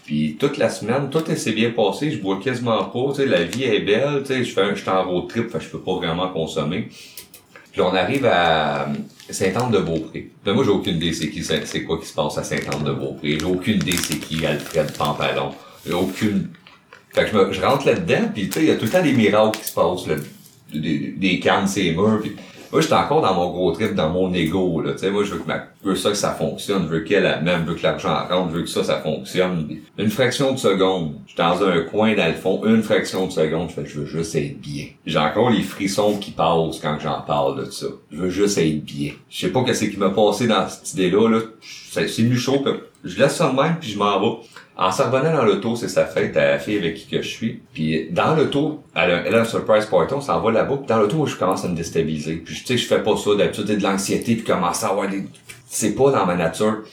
Puis toute la semaine, tout s'est bien passé, je bois quasiment pas, tu sais, la vie est belle, tu sais, je fais un, je suis en road trip, fait je peux pas vraiment consommer. Puis on arrive à Saint-Anne-de-Beaupré. Là, moi, j'ai aucune idée c'est qui, c'est quoi qui se passe à Saint-Anne-de-Beaupré. J'ai aucune idée c'est qui Alfred Pampalon. J'ai aucune... Fait que je, me, je rentre là-dedans, puis tu sais, il y a tout le temps des miracles qui se passent, là. Des, des cannes, ces murs, puis moi, j'étais encore dans mon gros trip, dans mon ego, là. Tu sais, moi, je veux que ma, je veux ça que ça fonctionne, je veux qu'elle, elle même, je veux que l'argent rentre, je veux que ça, ça fonctionne. Une fraction de seconde, je suis dans un coin, dans le fond, une fraction de seconde, je fais, je veux juste être bien. J'ai encore les frissons qui passent quand j'en parle de ça. Je veux juste être bien. Je sais pas qu'est-ce qui m'a passé dans cette idée-là, là. C'est venu chaud, que je laisse ça de même, puis je m'en vais. En s'en revenant dans l'auto, c'est sa fête à la fille avec qui que je suis. Puis dans l'auto, elle a, elle a un surprise party, on s'en va là-bas. Puis dans l'auto, je commence à me déstabiliser. Puis tu sais, je fais pas ça. D'habitude, j'ai de l'anxiété, puis commence à avoir des... C'est pas dans ma nature.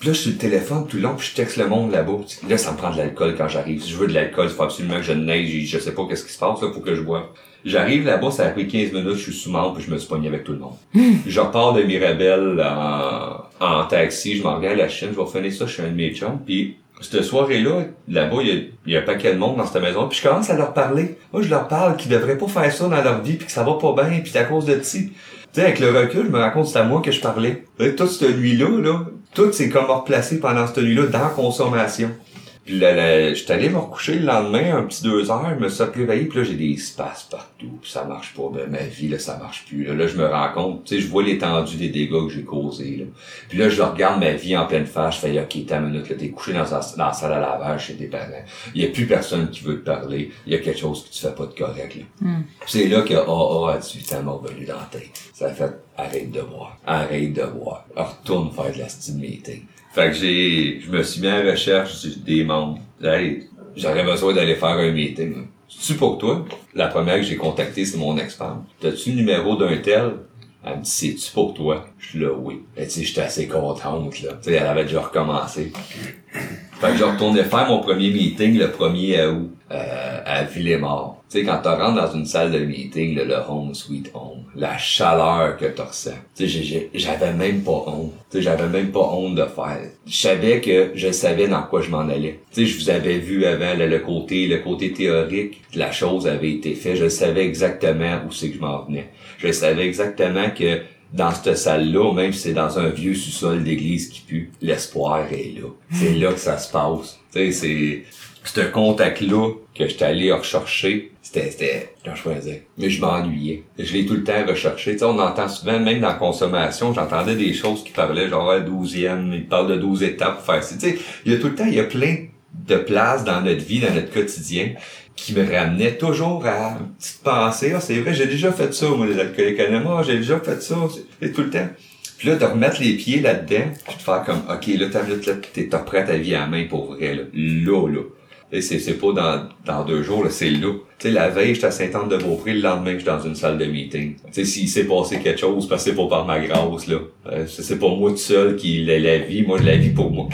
Puis là, je suis sur le téléphone tout le long, puis je texte le monde là-bas. Là, ça me prend de l'alcool quand j'arrive. Si je veux de l'alcool, il faut absolument que je neige. Je sais pas qu'est-ce qui se passe, là, faut que je boive. J'arrive là-bas, ça a pris 15 minutes, je suis sous membre, puis je me suis pogné avec tout le monde. Je repars de Mirabel en, en taxi, je m'en reviens à la Chine, je vais finir ça chez un de mes chums, puis cette soirée-là, là-bas, il y, a, il y a un paquet de monde dans cette maison, puis je commence à leur parler. Moi, je leur parle qu'ils devraient pas faire ça dans leur vie, puis que ça va pas bien, puis à cause de ti. Tu sais, avec le recul, je me que c'est à moi que je parlais. Toute cette nuit-là, là, tout s'est comme replacé pendant cette nuit-là dans consommation. Puis là, là, j'étais allé me recoucher le lendemain, un petit deux heures, je me suis réveillé, puis là, j'ai des espaces partout, puis ça marche pas. Ben, ma vie, là, ça marche plus. Là, là je me rends compte, tu sais, je vois l'étendue des dégâts que j'ai causés, là. Puis là, je regarde ma vie en pleine face, je fais, OK, t'as minute, là, t'es couché dans, la- dans la salle à lavage chez tes parents. Il y a plus personne qui veut te parler. Il y a quelque chose que tu fais pas de correct, là. Puis c'est là que AA à 18 ans m'a revenu dans la tête. Ça a fait, arrête de boire. Arrête de boire. Retourne faire de la meeting. Fait que j'ai, je me suis mis en recherche des membres. Hey, j'aurais besoin d'aller faire un meeting. C'est-tu pour toi? La première que j'ai contactée, c'est mon ex-femme. T'as-tu le numéro d'un tel? Elle me dit, c'est-tu pour toi? Je suis là, oui. Et tu sais, j'étais assez contente, là. Tu sais, elle avait déjà recommencé. Fait que je retournais faire mon premier meeting le 1er août euh, à Villemort. Tu sais, quand tu rentres dans une salle de meeting, le, le home sweet home, la chaleur que tu ressens. Tu sais, j'avais même pas honte. Tu sais, j'avais même pas honte de faire. Je savais que je savais dans quoi je m'en allais. Tu sais, je vous avais vu avant le, côté, le côté théorique, la chose avait été faite. Je savais exactement où c'est que je m'en venais. Je savais exactement que dans cette salle-là, même si c'est dans un vieux sous-sol d'église qui pue, l'espoir est là. C'est là que ça se passe. Tu sais, c'est ce contact-là que j'étais allé rechercher, c'était, c'était, quand je faisais. Mais je m'ennuyais. Je l'ai tout le temps recherché. Tu sais, on entend souvent, même dans la consommation, j'entendais des choses qui parlaient genre douzième, ils parlent de 12 étapes pour faire ça. Tu sais, il y a tout le temps, il y a plein de places dans notre vie, dans notre quotidien, qui me ramenaient toujours à une petite pensée, ah, c'est vrai, j'ai déjà fait ça, moi, les alcooliques anonymes, j'ai déjà fait ça, c'est tout le temps. Puis là, de remettre les pieds là-dedans, puis de faire comme, OK, là, t'as, là, t'es, prêt ta vie à main pour vrai, là. Là, là. Et c'est, c'est pas dans, dans deux jours, là, c'est là. Tu sais, la veille, j'étais à Sainte-Anne-de-Beaupré, le lendemain, j'étais dans une salle de meeting. Tu sais, s'il s'est passé quelque chose, parce que c'est pas par ma grâce, là. Euh, c'est pas moi tout seul qui la, la vie, moi, la vie pour moi.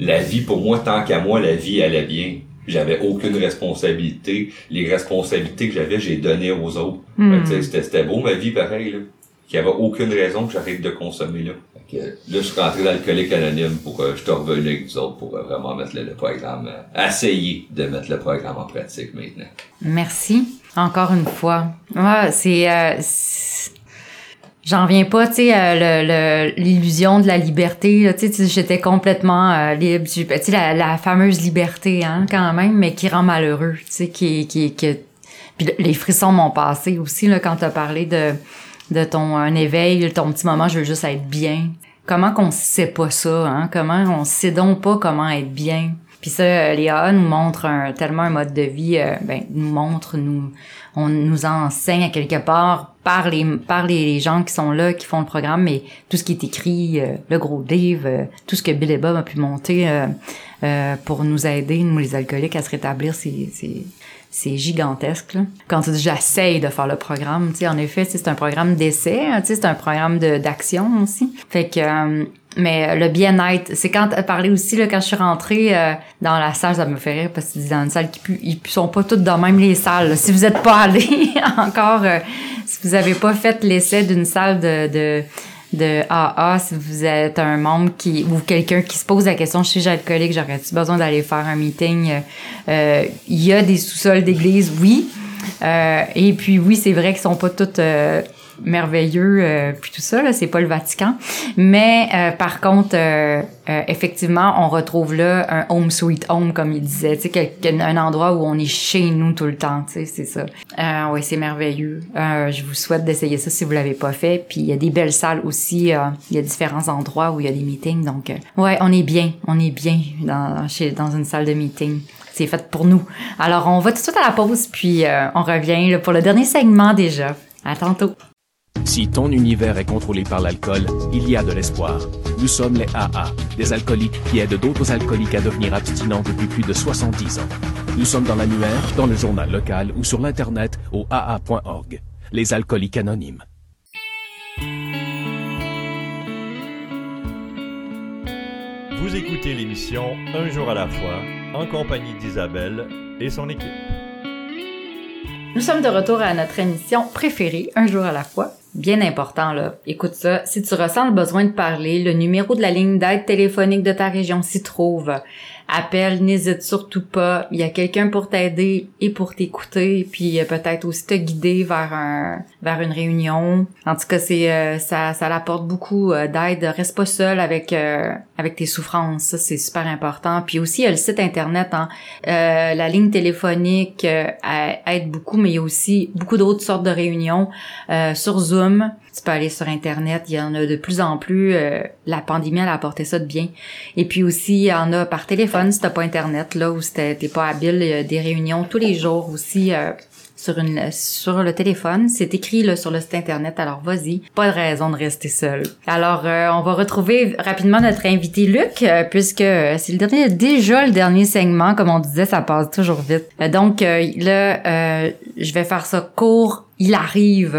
La vie pour moi, tant qu'à moi, la vie allait bien. J'avais aucune responsabilité. Les responsabilités que j'avais, j'ai donné aux autres. Mm. C'était, c'était beau, ma vie, pareil, là. Il n'y avait aucune raison que j'arrête de consommer là. là, je suis rentré dans l'alcoolique anonyme pour euh, je te revenu avec vous autres pour euh, vraiment mettre le, programme, euh, essayer de mettre le programme en pratique maintenant. Merci. Encore une fois. Ouais, c'est J'en viens pas, tu sais, l'illusion de la liberté. Tu sais, j'étais complètement libre. Tu sais, la, la, fameuse liberté, hein, quand même, mais qui rend malheureux. Tu sais, qui, qui, qui, puis les frissons m'ont passé aussi là quand t'as parlé de de ton un éveil, ton petit moment, je veux juste être bien. Comment qu'on sait pas ça, hein? Comment on sait donc pas comment être bien? Puis ça, Léa nous montre un, tellement un mode de vie, euh, ben, nous montre, nous, on nous enseigne à quelque part par les, par les gens qui sont là, qui font le programme, mais tout ce qui est écrit, euh, le gros livre, euh, tout ce que Bill et Bob a pu monter pour nous aider, nous les alcooliques, à se rétablir, c'est, gigantesque. Là. Quand tu dis j'essaye de faire le programme, tu sais, en effet, c'est un programme d'essai, hein, tu sais, c'est un programme d'action aussi. Fait que euh, mais le bien-être, c'est quand tu parlé aussi là quand je suis rentrée euh, dans la salle, ça me fait rire parce que dans une salle qui pue, ils sont pas toutes dans même les salles. Si vous êtes pas allé encore, euh, si vous avez pas fait l'essai d'une salle de, de de AA si vous êtes un membre qui ou quelqu'un qui se pose la question je suis alcoolique j'aurais-tu besoin d'aller faire un meeting euh, il y a des sous-sols d'église oui euh, et puis oui c'est vrai qu'ils sont pas toutes euh, merveilleux euh, puis tout ça là c'est pas le Vatican mais euh, par contre euh, euh, effectivement on retrouve là un home sweet home comme il disait tu sais un endroit où on est chez nous tout le temps tu sais c'est ça euh, oui c'est merveilleux je vous souhaite d'essayer ça si vous l'avez pas fait puis il y a des belles salles aussi il y a différents endroits où il y a des meetings donc ouais on est bien on est bien dans chez dans une salle de meeting c'est fait pour nous. Alors, on va tout de suite à la pause, puis on revient là, pour le dernier segment déjà. À tantôt. Si ton univers est contrôlé par l'alcool, il y a de l'espoir. Nous sommes les AA, des alcooliques qui aident d'autres alcooliques à devenir abstinents depuis plus de 70 ans. Nous sommes dans l'annuaire, dans le journal local ou sur l'Internet au AA.org. Les alcooliques anonymes. Vous écoutez l'émission Un jour à la fois en compagnie d'Isabelle et son équipe. Nous sommes de retour à notre émission préférée, Un jour à la fois, bien important là. Écoute ça, si tu ressens le besoin de parler, le numéro de la ligne d'aide téléphonique de ta région s'y trouve. Appelle, n'hésite surtout pas. Il y a quelqu'un pour t'aider et pour t'écouter, puis euh, peut-être aussi te guider vers un vers une réunion. En tout cas, c'est euh, ça ça l'apporte beaucoup euh, d'aide. Reste pas seul avec avec tes souffrances, ça c'est super important. Puis aussi il y a le site internet, hein. la ligne téléphonique aide beaucoup, mais il y a aussi beaucoup d'autres sortes de réunions sur Zoom. Tu peux aller sur Internet, il y en a de plus en plus. Euh, la pandémie, elle a apporté ça de bien. Et puis aussi, il y en a par téléphone si t'as pas Internet, là, où t'es pas habile. Il y a des réunions tous les jours aussi euh, sur une sur le téléphone. C'est écrit là, sur le site Internet, alors vas-y. Pas de raison de rester seul. Alors, euh, on va retrouver rapidement notre invité Luc, puisque c'est le dernier, déjà le dernier segment, comme on disait, ça passe toujours vite. donc là, je vais faire ça court. Il arrive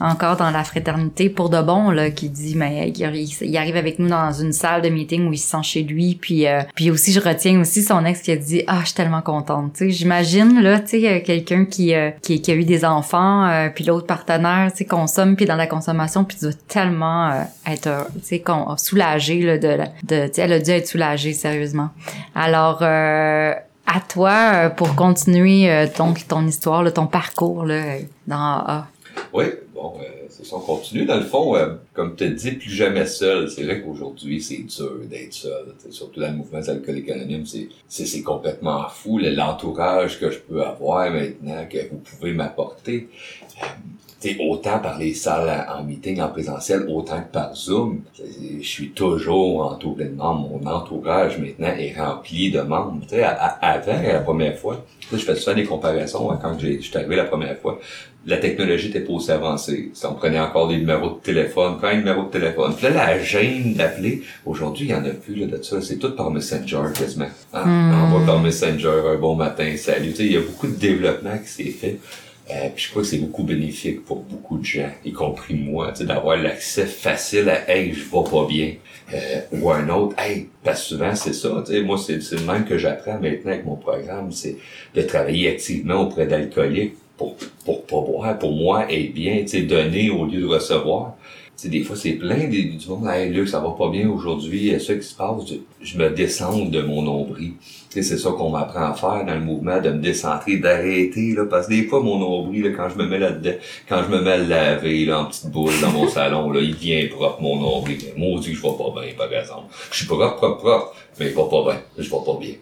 encore dans la fraternité pour de bon là qui dit mais il, arrive avec nous dans une salle de meeting où il se sent chez lui puis euh, puis aussi je retiens aussi son ex qui a dit ah je suis tellement contente tu sais j'imagine là tu sais quelqu'un qui, euh, qui, qui a eu des enfants euh, puis l'autre partenaire tu sais consomme puis dans la consommation puis tu dois tellement être tu sais soulagé là de de tu sais elle a dû être soulagée sérieusement alors à toi pour continuer ton, ton histoire, ton parcours là, dans AA. Oui, bon, euh, c'est ça, on continue. Dans le fond, euh, comme tu dit, plus jamais seul. C'est vrai qu'aujourd'hui, c'est dur d'être seul. Surtout dans le mouvement alcoolique anonyme, c'est, c'est, complètement fou. L'entourage que je peux avoir maintenant, que vous pouvez m'apporter. Euh, autant par les salles en meeting en présentiel, autant que par Zoom. Je suis toujours entouré de membres. Mon entourage maintenant est rempli de membres. avant, la première fois, je fais souvent des comparaisons hein, quand je suis arrivé la première fois la technologie était pas aussi avancée. Si on prenait encore des numéros de téléphone, quand un numéro de téléphone. Puis là, la gêne d'appeler, aujourd'hui, il y en a plus là, de ça. C'est tout par Messenger quasiment. Ah, On va par Messenger, un bon matin, salut. Tu sais, il y a beaucoup de développement qui s'est fait. Euh, puis je crois que c'est beaucoup bénéfique pour beaucoup de gens, y compris moi, tu sais, d'avoir l'accès facile à Hey, je vais pas bien. Euh, ou un autre, hey, parce que souvent c'est ça, tu sais, moi c'est le même que j'apprends maintenant avec mon programme, c'est de travailler activement auprès d'alcooliques pour, pour pas boire, pour moi, être bien, tu sais, donner au lieu de recevoir. Tu sais, des fois, c'est plein du monde, hey, Luc, ça va pas bien aujourd'hui, ce qui se passe, je, me descends de mon nombril. Tu sais, c'est ça qu'on m'apprend à faire dans le mouvement, de me décentrer, d'arrêter, là, parce que des fois, mon nombril, là, quand je me mets là-dedans, quand je me mets à laver, là, en petite boule dans mon salon, là, il vient propre, mon nombril. Moi, je vais pas bien, par exemple. Je suis propre, propre, propre, mais il va pas bien. Je vais pas bien.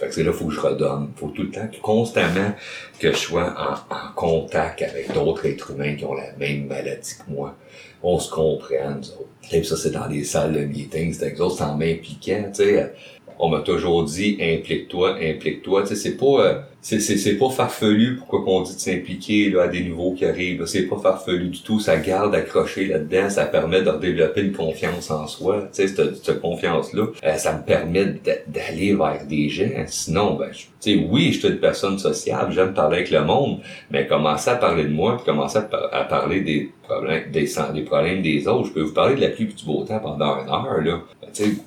Fait que c'est là, faut que je redonne. Faut tout le temps, constamment, que je sois en, en contact avec d'autres êtres humains qui ont la même maladie que moi. On se comprenne, nous autres. Et ça, c'est dans les salles de meeting, c'est exhaustant, en m'impliquant, tu sais. On m'a toujours dit, implique-toi, implique-toi. Tu sais, c'est pas, euh, c'est, c'est, pas farfelu pourquoi qu'on dit de s'impliquer là, à des nouveaux qui arrivent. C'est pas farfelu du tout. Ça garde accroché là-dedans. Ça permet de développer une confiance en soi. Tu sais, cette, cette confiance-là, euh, ça me permet d'aller vers des gens. Sinon, ben, tu sais, oui, je suis une personne sociable. J'aime parler avec le monde. Mais commencer à parler de moi, puis commencer à, parler des problèmes, des, des problèmes des autres. Je peux vous parler de la pluie du beau temps pendant une heure, là.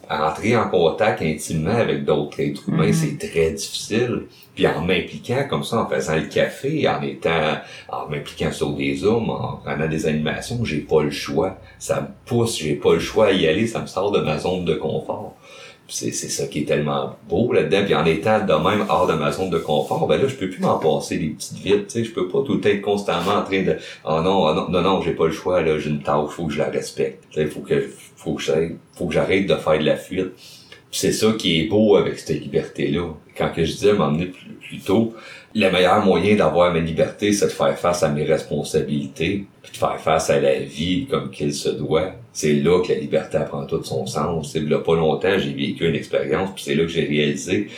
Entrer en contact intimement avec d'autres êtres humains, mm-hmm. c'est très difficile. Puis en m'impliquant comme ça, en faisant le café, en étant, en m'impliquant sur des zooms, en prenant des animations, j'ai pas le choix. Ça me pousse, j'ai pas le choix à y aller, ça me sort de ma zone de confort. C'est, ça qui est tellement beau là-dedans. Puis en étant de même hors de ma zone de confort, ben là, je peux plus m'en passer des petites vides, tu sais. Je peux pas tout être constamment en train de, oh non, oh non, non, non, j'ai pas le choix, là, j'ai une tâche, faut que je la respecte. Tu faut que, faut que j'arrête, faut que j'arrête de faire de la fuite c'est ça qui est beau avec cette liberté-là. Quand que je disais m'emmener plus, plus tôt, le meilleur moyen d'avoir ma liberté, c'est de faire face à mes responsabilités, faire face à la vie comme qu'il se doit. C'est là que la liberté prend tout son sens. C'est là pas longtemps, j'ai vécu une expérience, puis c'est là que j'ai réalisé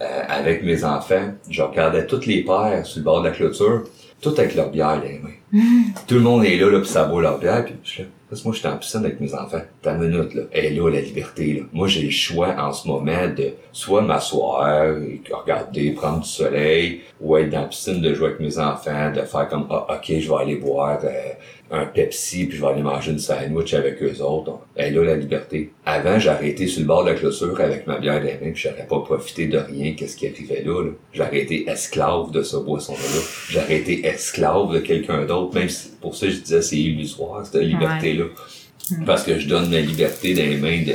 euh, avec mes enfants, je regardais toutes les pères sur le bord de la clôture, tout avec leur bière dans les mains. Mm. Tout le monde est là, là, puis ça vaut leur bière, puis je parce que moi, j'étais en piscine avec mes enfants. Une minute, là. Elle est là, la liberté, là. Moi, j'ai le choix en ce moment de soit m'asseoir, regarder, prendre du soleil, ou être dans la piscine de jouer avec mes enfants, de faire comme, ah, ok, je vais aller boire euh, un Pepsi, puis je vais aller manger une sandwich avec eux autres. Elle a la liberté. Avant, j'aurais été sur le bord de la clôture avec ma bière des mains, puis j'aurais pas profité de rien, qu'est-ce qui arrivait là, là. J'aurais été esclave de ce boisson-là. J'aurais été esclave de quelqu'un d'autre, même si, pour ça, je disais, c'est illusoire, cette liberté-là. Mm. Parce que je donne ma liberté dans les mains de,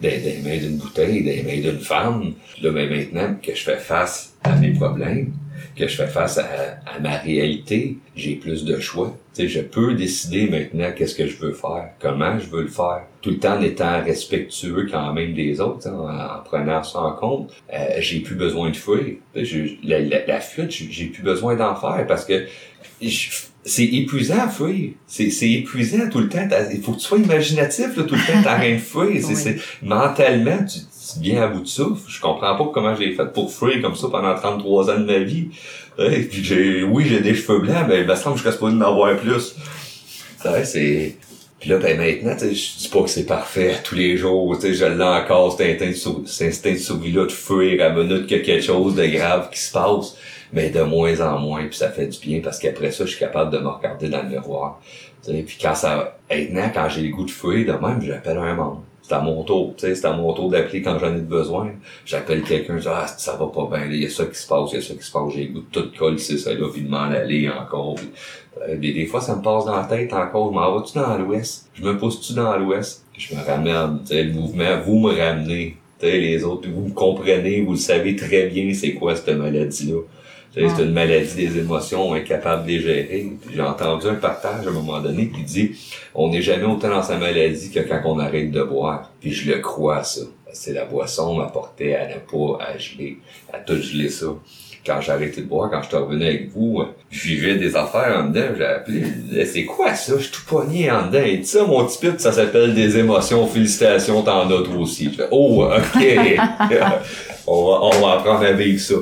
les mains d'une bouteille, les mains d'une femme. Là, ben, maintenant que je fais face à mes problèmes, que je fais face à, ma réalité, j'ai plus de choix. Tu sais, je peux décider maintenant qu'est-ce que je veux faire, comment je veux le faire, tout le temps en étant respectueux quand même des autres, en, prenant ça en compte. Euh, j'ai plus besoin de fuir. La, la, la fuite, j'ai plus besoin d'en faire parce que c'est épuisant à fuir. C'est, c'est épuisant tout le temps. Il faut que tu sois imaginatif là, tout le temps. T'as rien de fuir. C'est, c'est, mentalement, tu, viens à bout de souffle. Je comprends pas comment j'ai fait pour fuir comme ça pendant 33 ans de ma vie. Et puis j'ai, oui, j'ai des cheveux blancs, mais il me semble que je reste pas d'en avoir plus. C'est... Puis là, ben maintenant, je dis pas que c'est parfait tous les jours. Je l'ai encore, cet instinct de, survie-là de fuir à minute qu'il y a quelque chose de grave qui se passe. mais de moins en moins, puis ça fait du bien parce qu'après ça, je suis capable de me regarder dans le miroir. Sais, puis quand ça, maintenant, quand j'ai le goût de fouiller de même, j'appelle un membre. C'est à mon tour, tu sais, c'est à mon tour d'appeler quand j'en ai besoin. J'appelle quelqu'un, je dis, ah, ça va pas bien, il y a ça qui se passe, il y a ça qui se passe, j'ai le goût de tout coller, c'est ça là, puis de m'en aller encore. Euh, des, des fois, ça me passe dans la tête encore, je m'en vas-tu dans l'ouest? Je me pousse-tu dans l'ouest? Je me ramène, tu sais, le mouvement, vous me ramenez. Tu sais, les autres, vous me comprenez, vous le savez très bien c'est quoi cette maladie-là. C'est une maladie des émotions, incapable de les gérer. J'ai entendu un partage à un moment donné qui dit on n'est jamais autant dans sa maladie que quand on arrête de boire. Puis je le crois ça. C'est la boisson m'apportait à ne pas à geler, à tout geler ça. Quand j'ai arrêté de boire, quand je suis revenu avec vous, je vivais des affaires en dedans, j'ai appelé, c'est quoi ça? Je suis tout pogné en dedans. Et ça, mon petit pit, ça s'appelle des émotions. Félicitations, t'en as toi aussi. Je fais, oh, ok. on va, on va apprendre à vivre ça.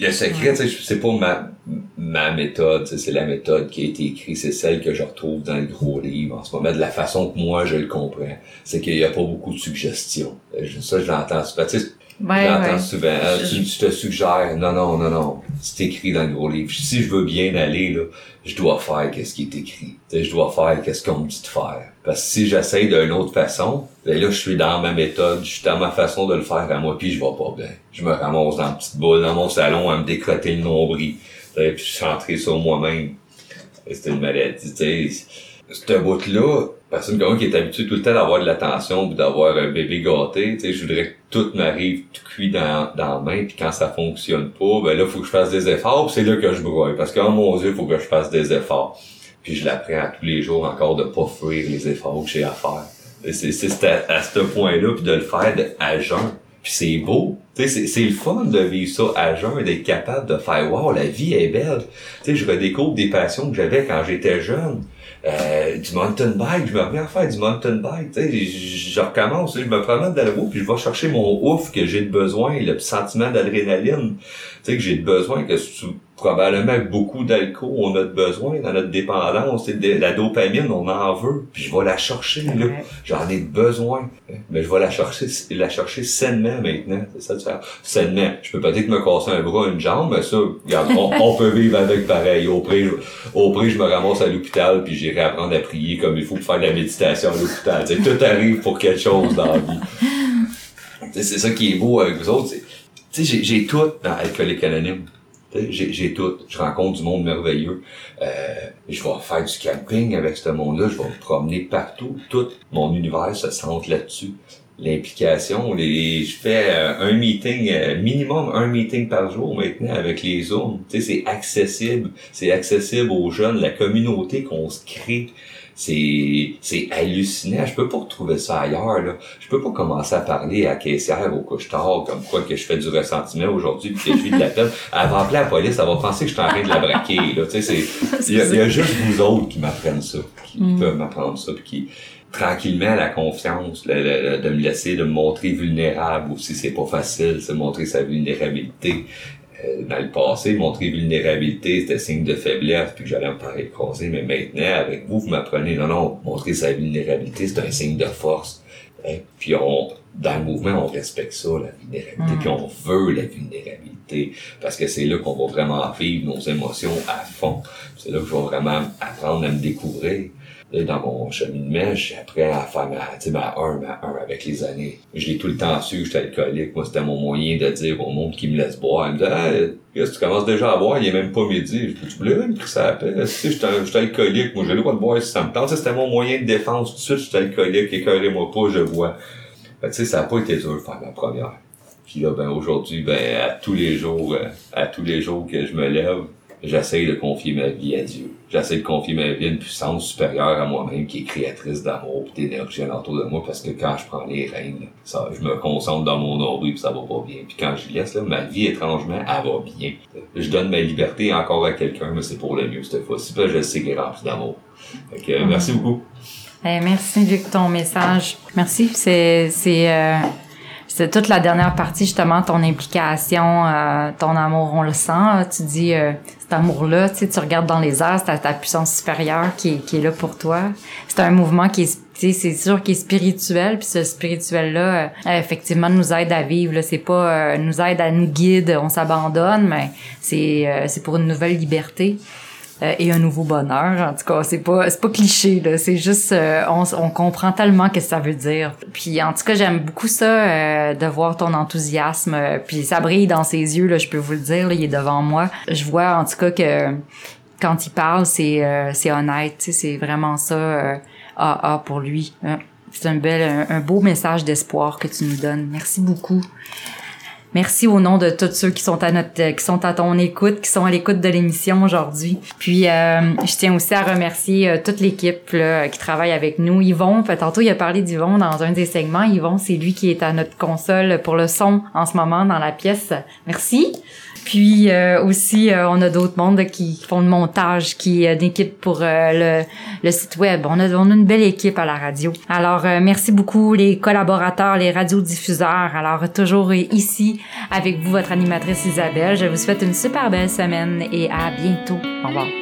Le secret, tu sais, c'est pas ma, ma méthode, c'est la méthode qui a été écrite, c'est celle que je retrouve dans le gros livre en ce moment, de la façon que moi je le comprends. C'est qu'il y a pas beaucoup de suggestions. Ça, je l'entends souvent. Tu sais, Ouais, ouais. souvent. Ah, Tu, tu te suggères, non, non, non, non. C'est écrit dans le gros livre. Si je veux bien aller, là, je dois faire qu'est-ce qui est écrit. Je dois faire qu'est-ce qu'on me dit de faire. Parce que si j'essaye d'une autre façon, ben là, je suis dans ma méthode, je suis dans ma façon de le faire à moi, puis je vais pas bien. Je me ramasse dans une petite boule dans mon salon à me décrotter le nombril. Puis je suis centré sur moi-même. C'est une maladie, tu sais. Ce bout-là, personne comme moi qui est habitué tout le temps d'avoir de l'attention ou d'avoir un bébé gâté, tu sais, je voudrais que tout m'arrive tout cuit dans, dans la main, puis quand ça fonctionne pas, ben là, faut que je fasse des efforts, c'est là que je broye. Parce que, oh mon Dieu, faut que je fasse des efforts. Puis je l'apprends à tous les jours encore de pas fuir les efforts que j'ai à faire. C'est à, à ce point-là, puis de le faire à jeun. Puis c'est beau. C'est le fun de vivre ça à jeun, d'être capable de faire « Wow, la vie est belle! » Tu je redécouvre des passions que j'avais quand j'étais jeune. Euh, du mountain bike, je me remets à faire du mountain bike, tu je, je recommence, je me promène dans le roue, puis je vais chercher mon ouf que j'ai de besoin, le sentiment d'adrénaline, tu sais, que j'ai de besoin, que probablement beaucoup d'alcool, on a besoin dans notre dépendance, de- la dopamine, on en veut, puis je vais la chercher, là, j'en ai besoin, mais je vais la chercher, la chercher sainement maintenant, c'est ça de faire, sainement, je peux peut-être me casser un bras, une jambe, mais ça, regarde, on, on peut vivre avec pareil, au prix, au prix, je me ramasse à l'hôpital, puis j'irai apprendre à prier comme il faut pour faire de la méditation à l'hôpital. Tout arrive pour quelque chose dans la vie. C'est ça qui est beau avec vous autres. Tu sais, j'ai- j'ai tout dans Alcoolique Anonyme. J'ai tout. Je rencontre du monde merveilleux. Euh, je vais faire du camping avec ce monde-là. Je vais me promener partout. Tout mon univers se centre là-dessus. L'implication, les, je fais euh, un meeting, euh, minimum un meeting par jour maintenant avec les Zooms. Tu sais, c'est accessible. C'est accessible aux jeunes. La communauté qu'on se crée, c'est c'est hallucinant. Je peux pas retrouver ça ailleurs. Là. Je peux pas commencer à parler à caissière au couche-tard comme quoi que je fais du ressentiment aujourd'hui puis que je vis de la peine. Elle va appeler la police, elle va penser que je suis en train de la braquer. Là. Tu sais, c'est il y, a- il y a juste vous autres qui m'apprennent ça, qui Mm. peuvent m'apprendre ça, puis qui tranquillement la confiance, le- le- de me laisser, de me montrer vulnérable aussi, c'est pas facile, c'est montrer sa vulnérabilité. Euh, dans le passé, montrer vulnérabilité, c'était signe de faiblesse, puis j'allais me faire écraser, mais maintenant, avec vous, vous m'apprenez, non, non, montrer sa vulnérabilité, c'est un signe de force. Hein? Puis on, dans le mouvement, on respecte ça, la vulnérabilité, Mm. puis on veut la vulnérabilité, parce que c'est là qu'on va vraiment vivre nos émotions à fond. C'est là que je vais vraiment apprendre à me découvrir. Là, dans mon cheminement, j'apprends à faire ma, ma 1, ma 1 avec les années. Je l'ai tout le temps su j'étais alcoolique. Moi, c'était mon moyen de dire au monde qui me laisse boire. Il me que tu commences déjà à boire? Il est même pas midi. Je dis, tu voulais me ça à peine. Si, j'étais alcoolique. Moi, j'ai le droit de boire si ça me tente. C'était mon moyen de défense. Tout de suite, j'étais alcoolique. Écœurez-moi pas, je. Fait que, tu sais, ça a pas été dur de faire ma première. Puis là, ben, aujourd'hui, ben, à tous les jours, euh, à tous les jours que je me lève, j'essaye de confier ma vie à Dieu. J'essaie de confier ma vie à une puissance supérieure à moi-même qui est créatrice d'amour et d'énergie alentour de moi parce que quand je prends les là, ça, je me concentre dans mon nombril puis ça va pas bien. Puis quand je laisse, là, ma vie, étrangement, elle va bien. Je donne ma liberté encore à quelqu'un, mais c'est pour le mieux cette fois-ci. Puis là, je sais qu'il est rempli d'amour. Fait que, euh, merci beaucoup. Eh, merci Luc ton message. Merci. C'est c'est euh, C'est toute la dernière partie, justement, ton implication, euh, ton amour, on le sent. Tu dis, euh, cet amour-là, tu sais, tu regardes dans les airs, c'est ta puissance supérieure qui est, qui est là pour toi. C'est un mouvement qui est, c'est sûr qui est spirituel, puis ce spirituel-là, euh, effectivement, nous aide à vivre. Là, c'est pas, nous aide à nous guide, on s'abandonne, mais c'est, c'est pour une nouvelle liberté. Euh, et un nouveau bonheur. En tout cas, c'est pas c'est pas cliché là, c'est juste euh, on, on comprend tellement ce que ça veut dire. Puis en tout cas, j'aime beaucoup ça euh, de voir ton enthousiasme. puis ça brille dans ses yeux là, je peux vous le dire. Là, il est devant moi. Je vois en tout cas que quand il parle, c'est c'est honnête. C'est vraiment ça. ah ah pour lui. C'est un bel, un beau message d'espoir que tu nous donnes. Merci beaucoup. Merci au nom de tous ceux qui sont à notre, euh, qui sont à ton écoute, qui sont à l'écoute de l'émission aujourd'hui. Puis euh, je tiens aussi à remercier euh, toute l'équipe qui travaille avec nous. Yvon, tantôt il a parlé d'Yvon dans un des segments. Yvon, c'est lui qui est à notre console pour le son en ce moment dans la pièce. Merci. Puis euh, aussi, euh, on a d'autres mondes qui font le montage, qui est une équipe pour euh, le, site web. On a, on a une belle équipe à la radio. Alors, merci beaucoup les collaborateurs, les radiodiffuseurs. Alors, toujours ici avec vous, votre animatrice Isabelle. Je vous souhaite une super belle semaine et à bientôt. Au revoir.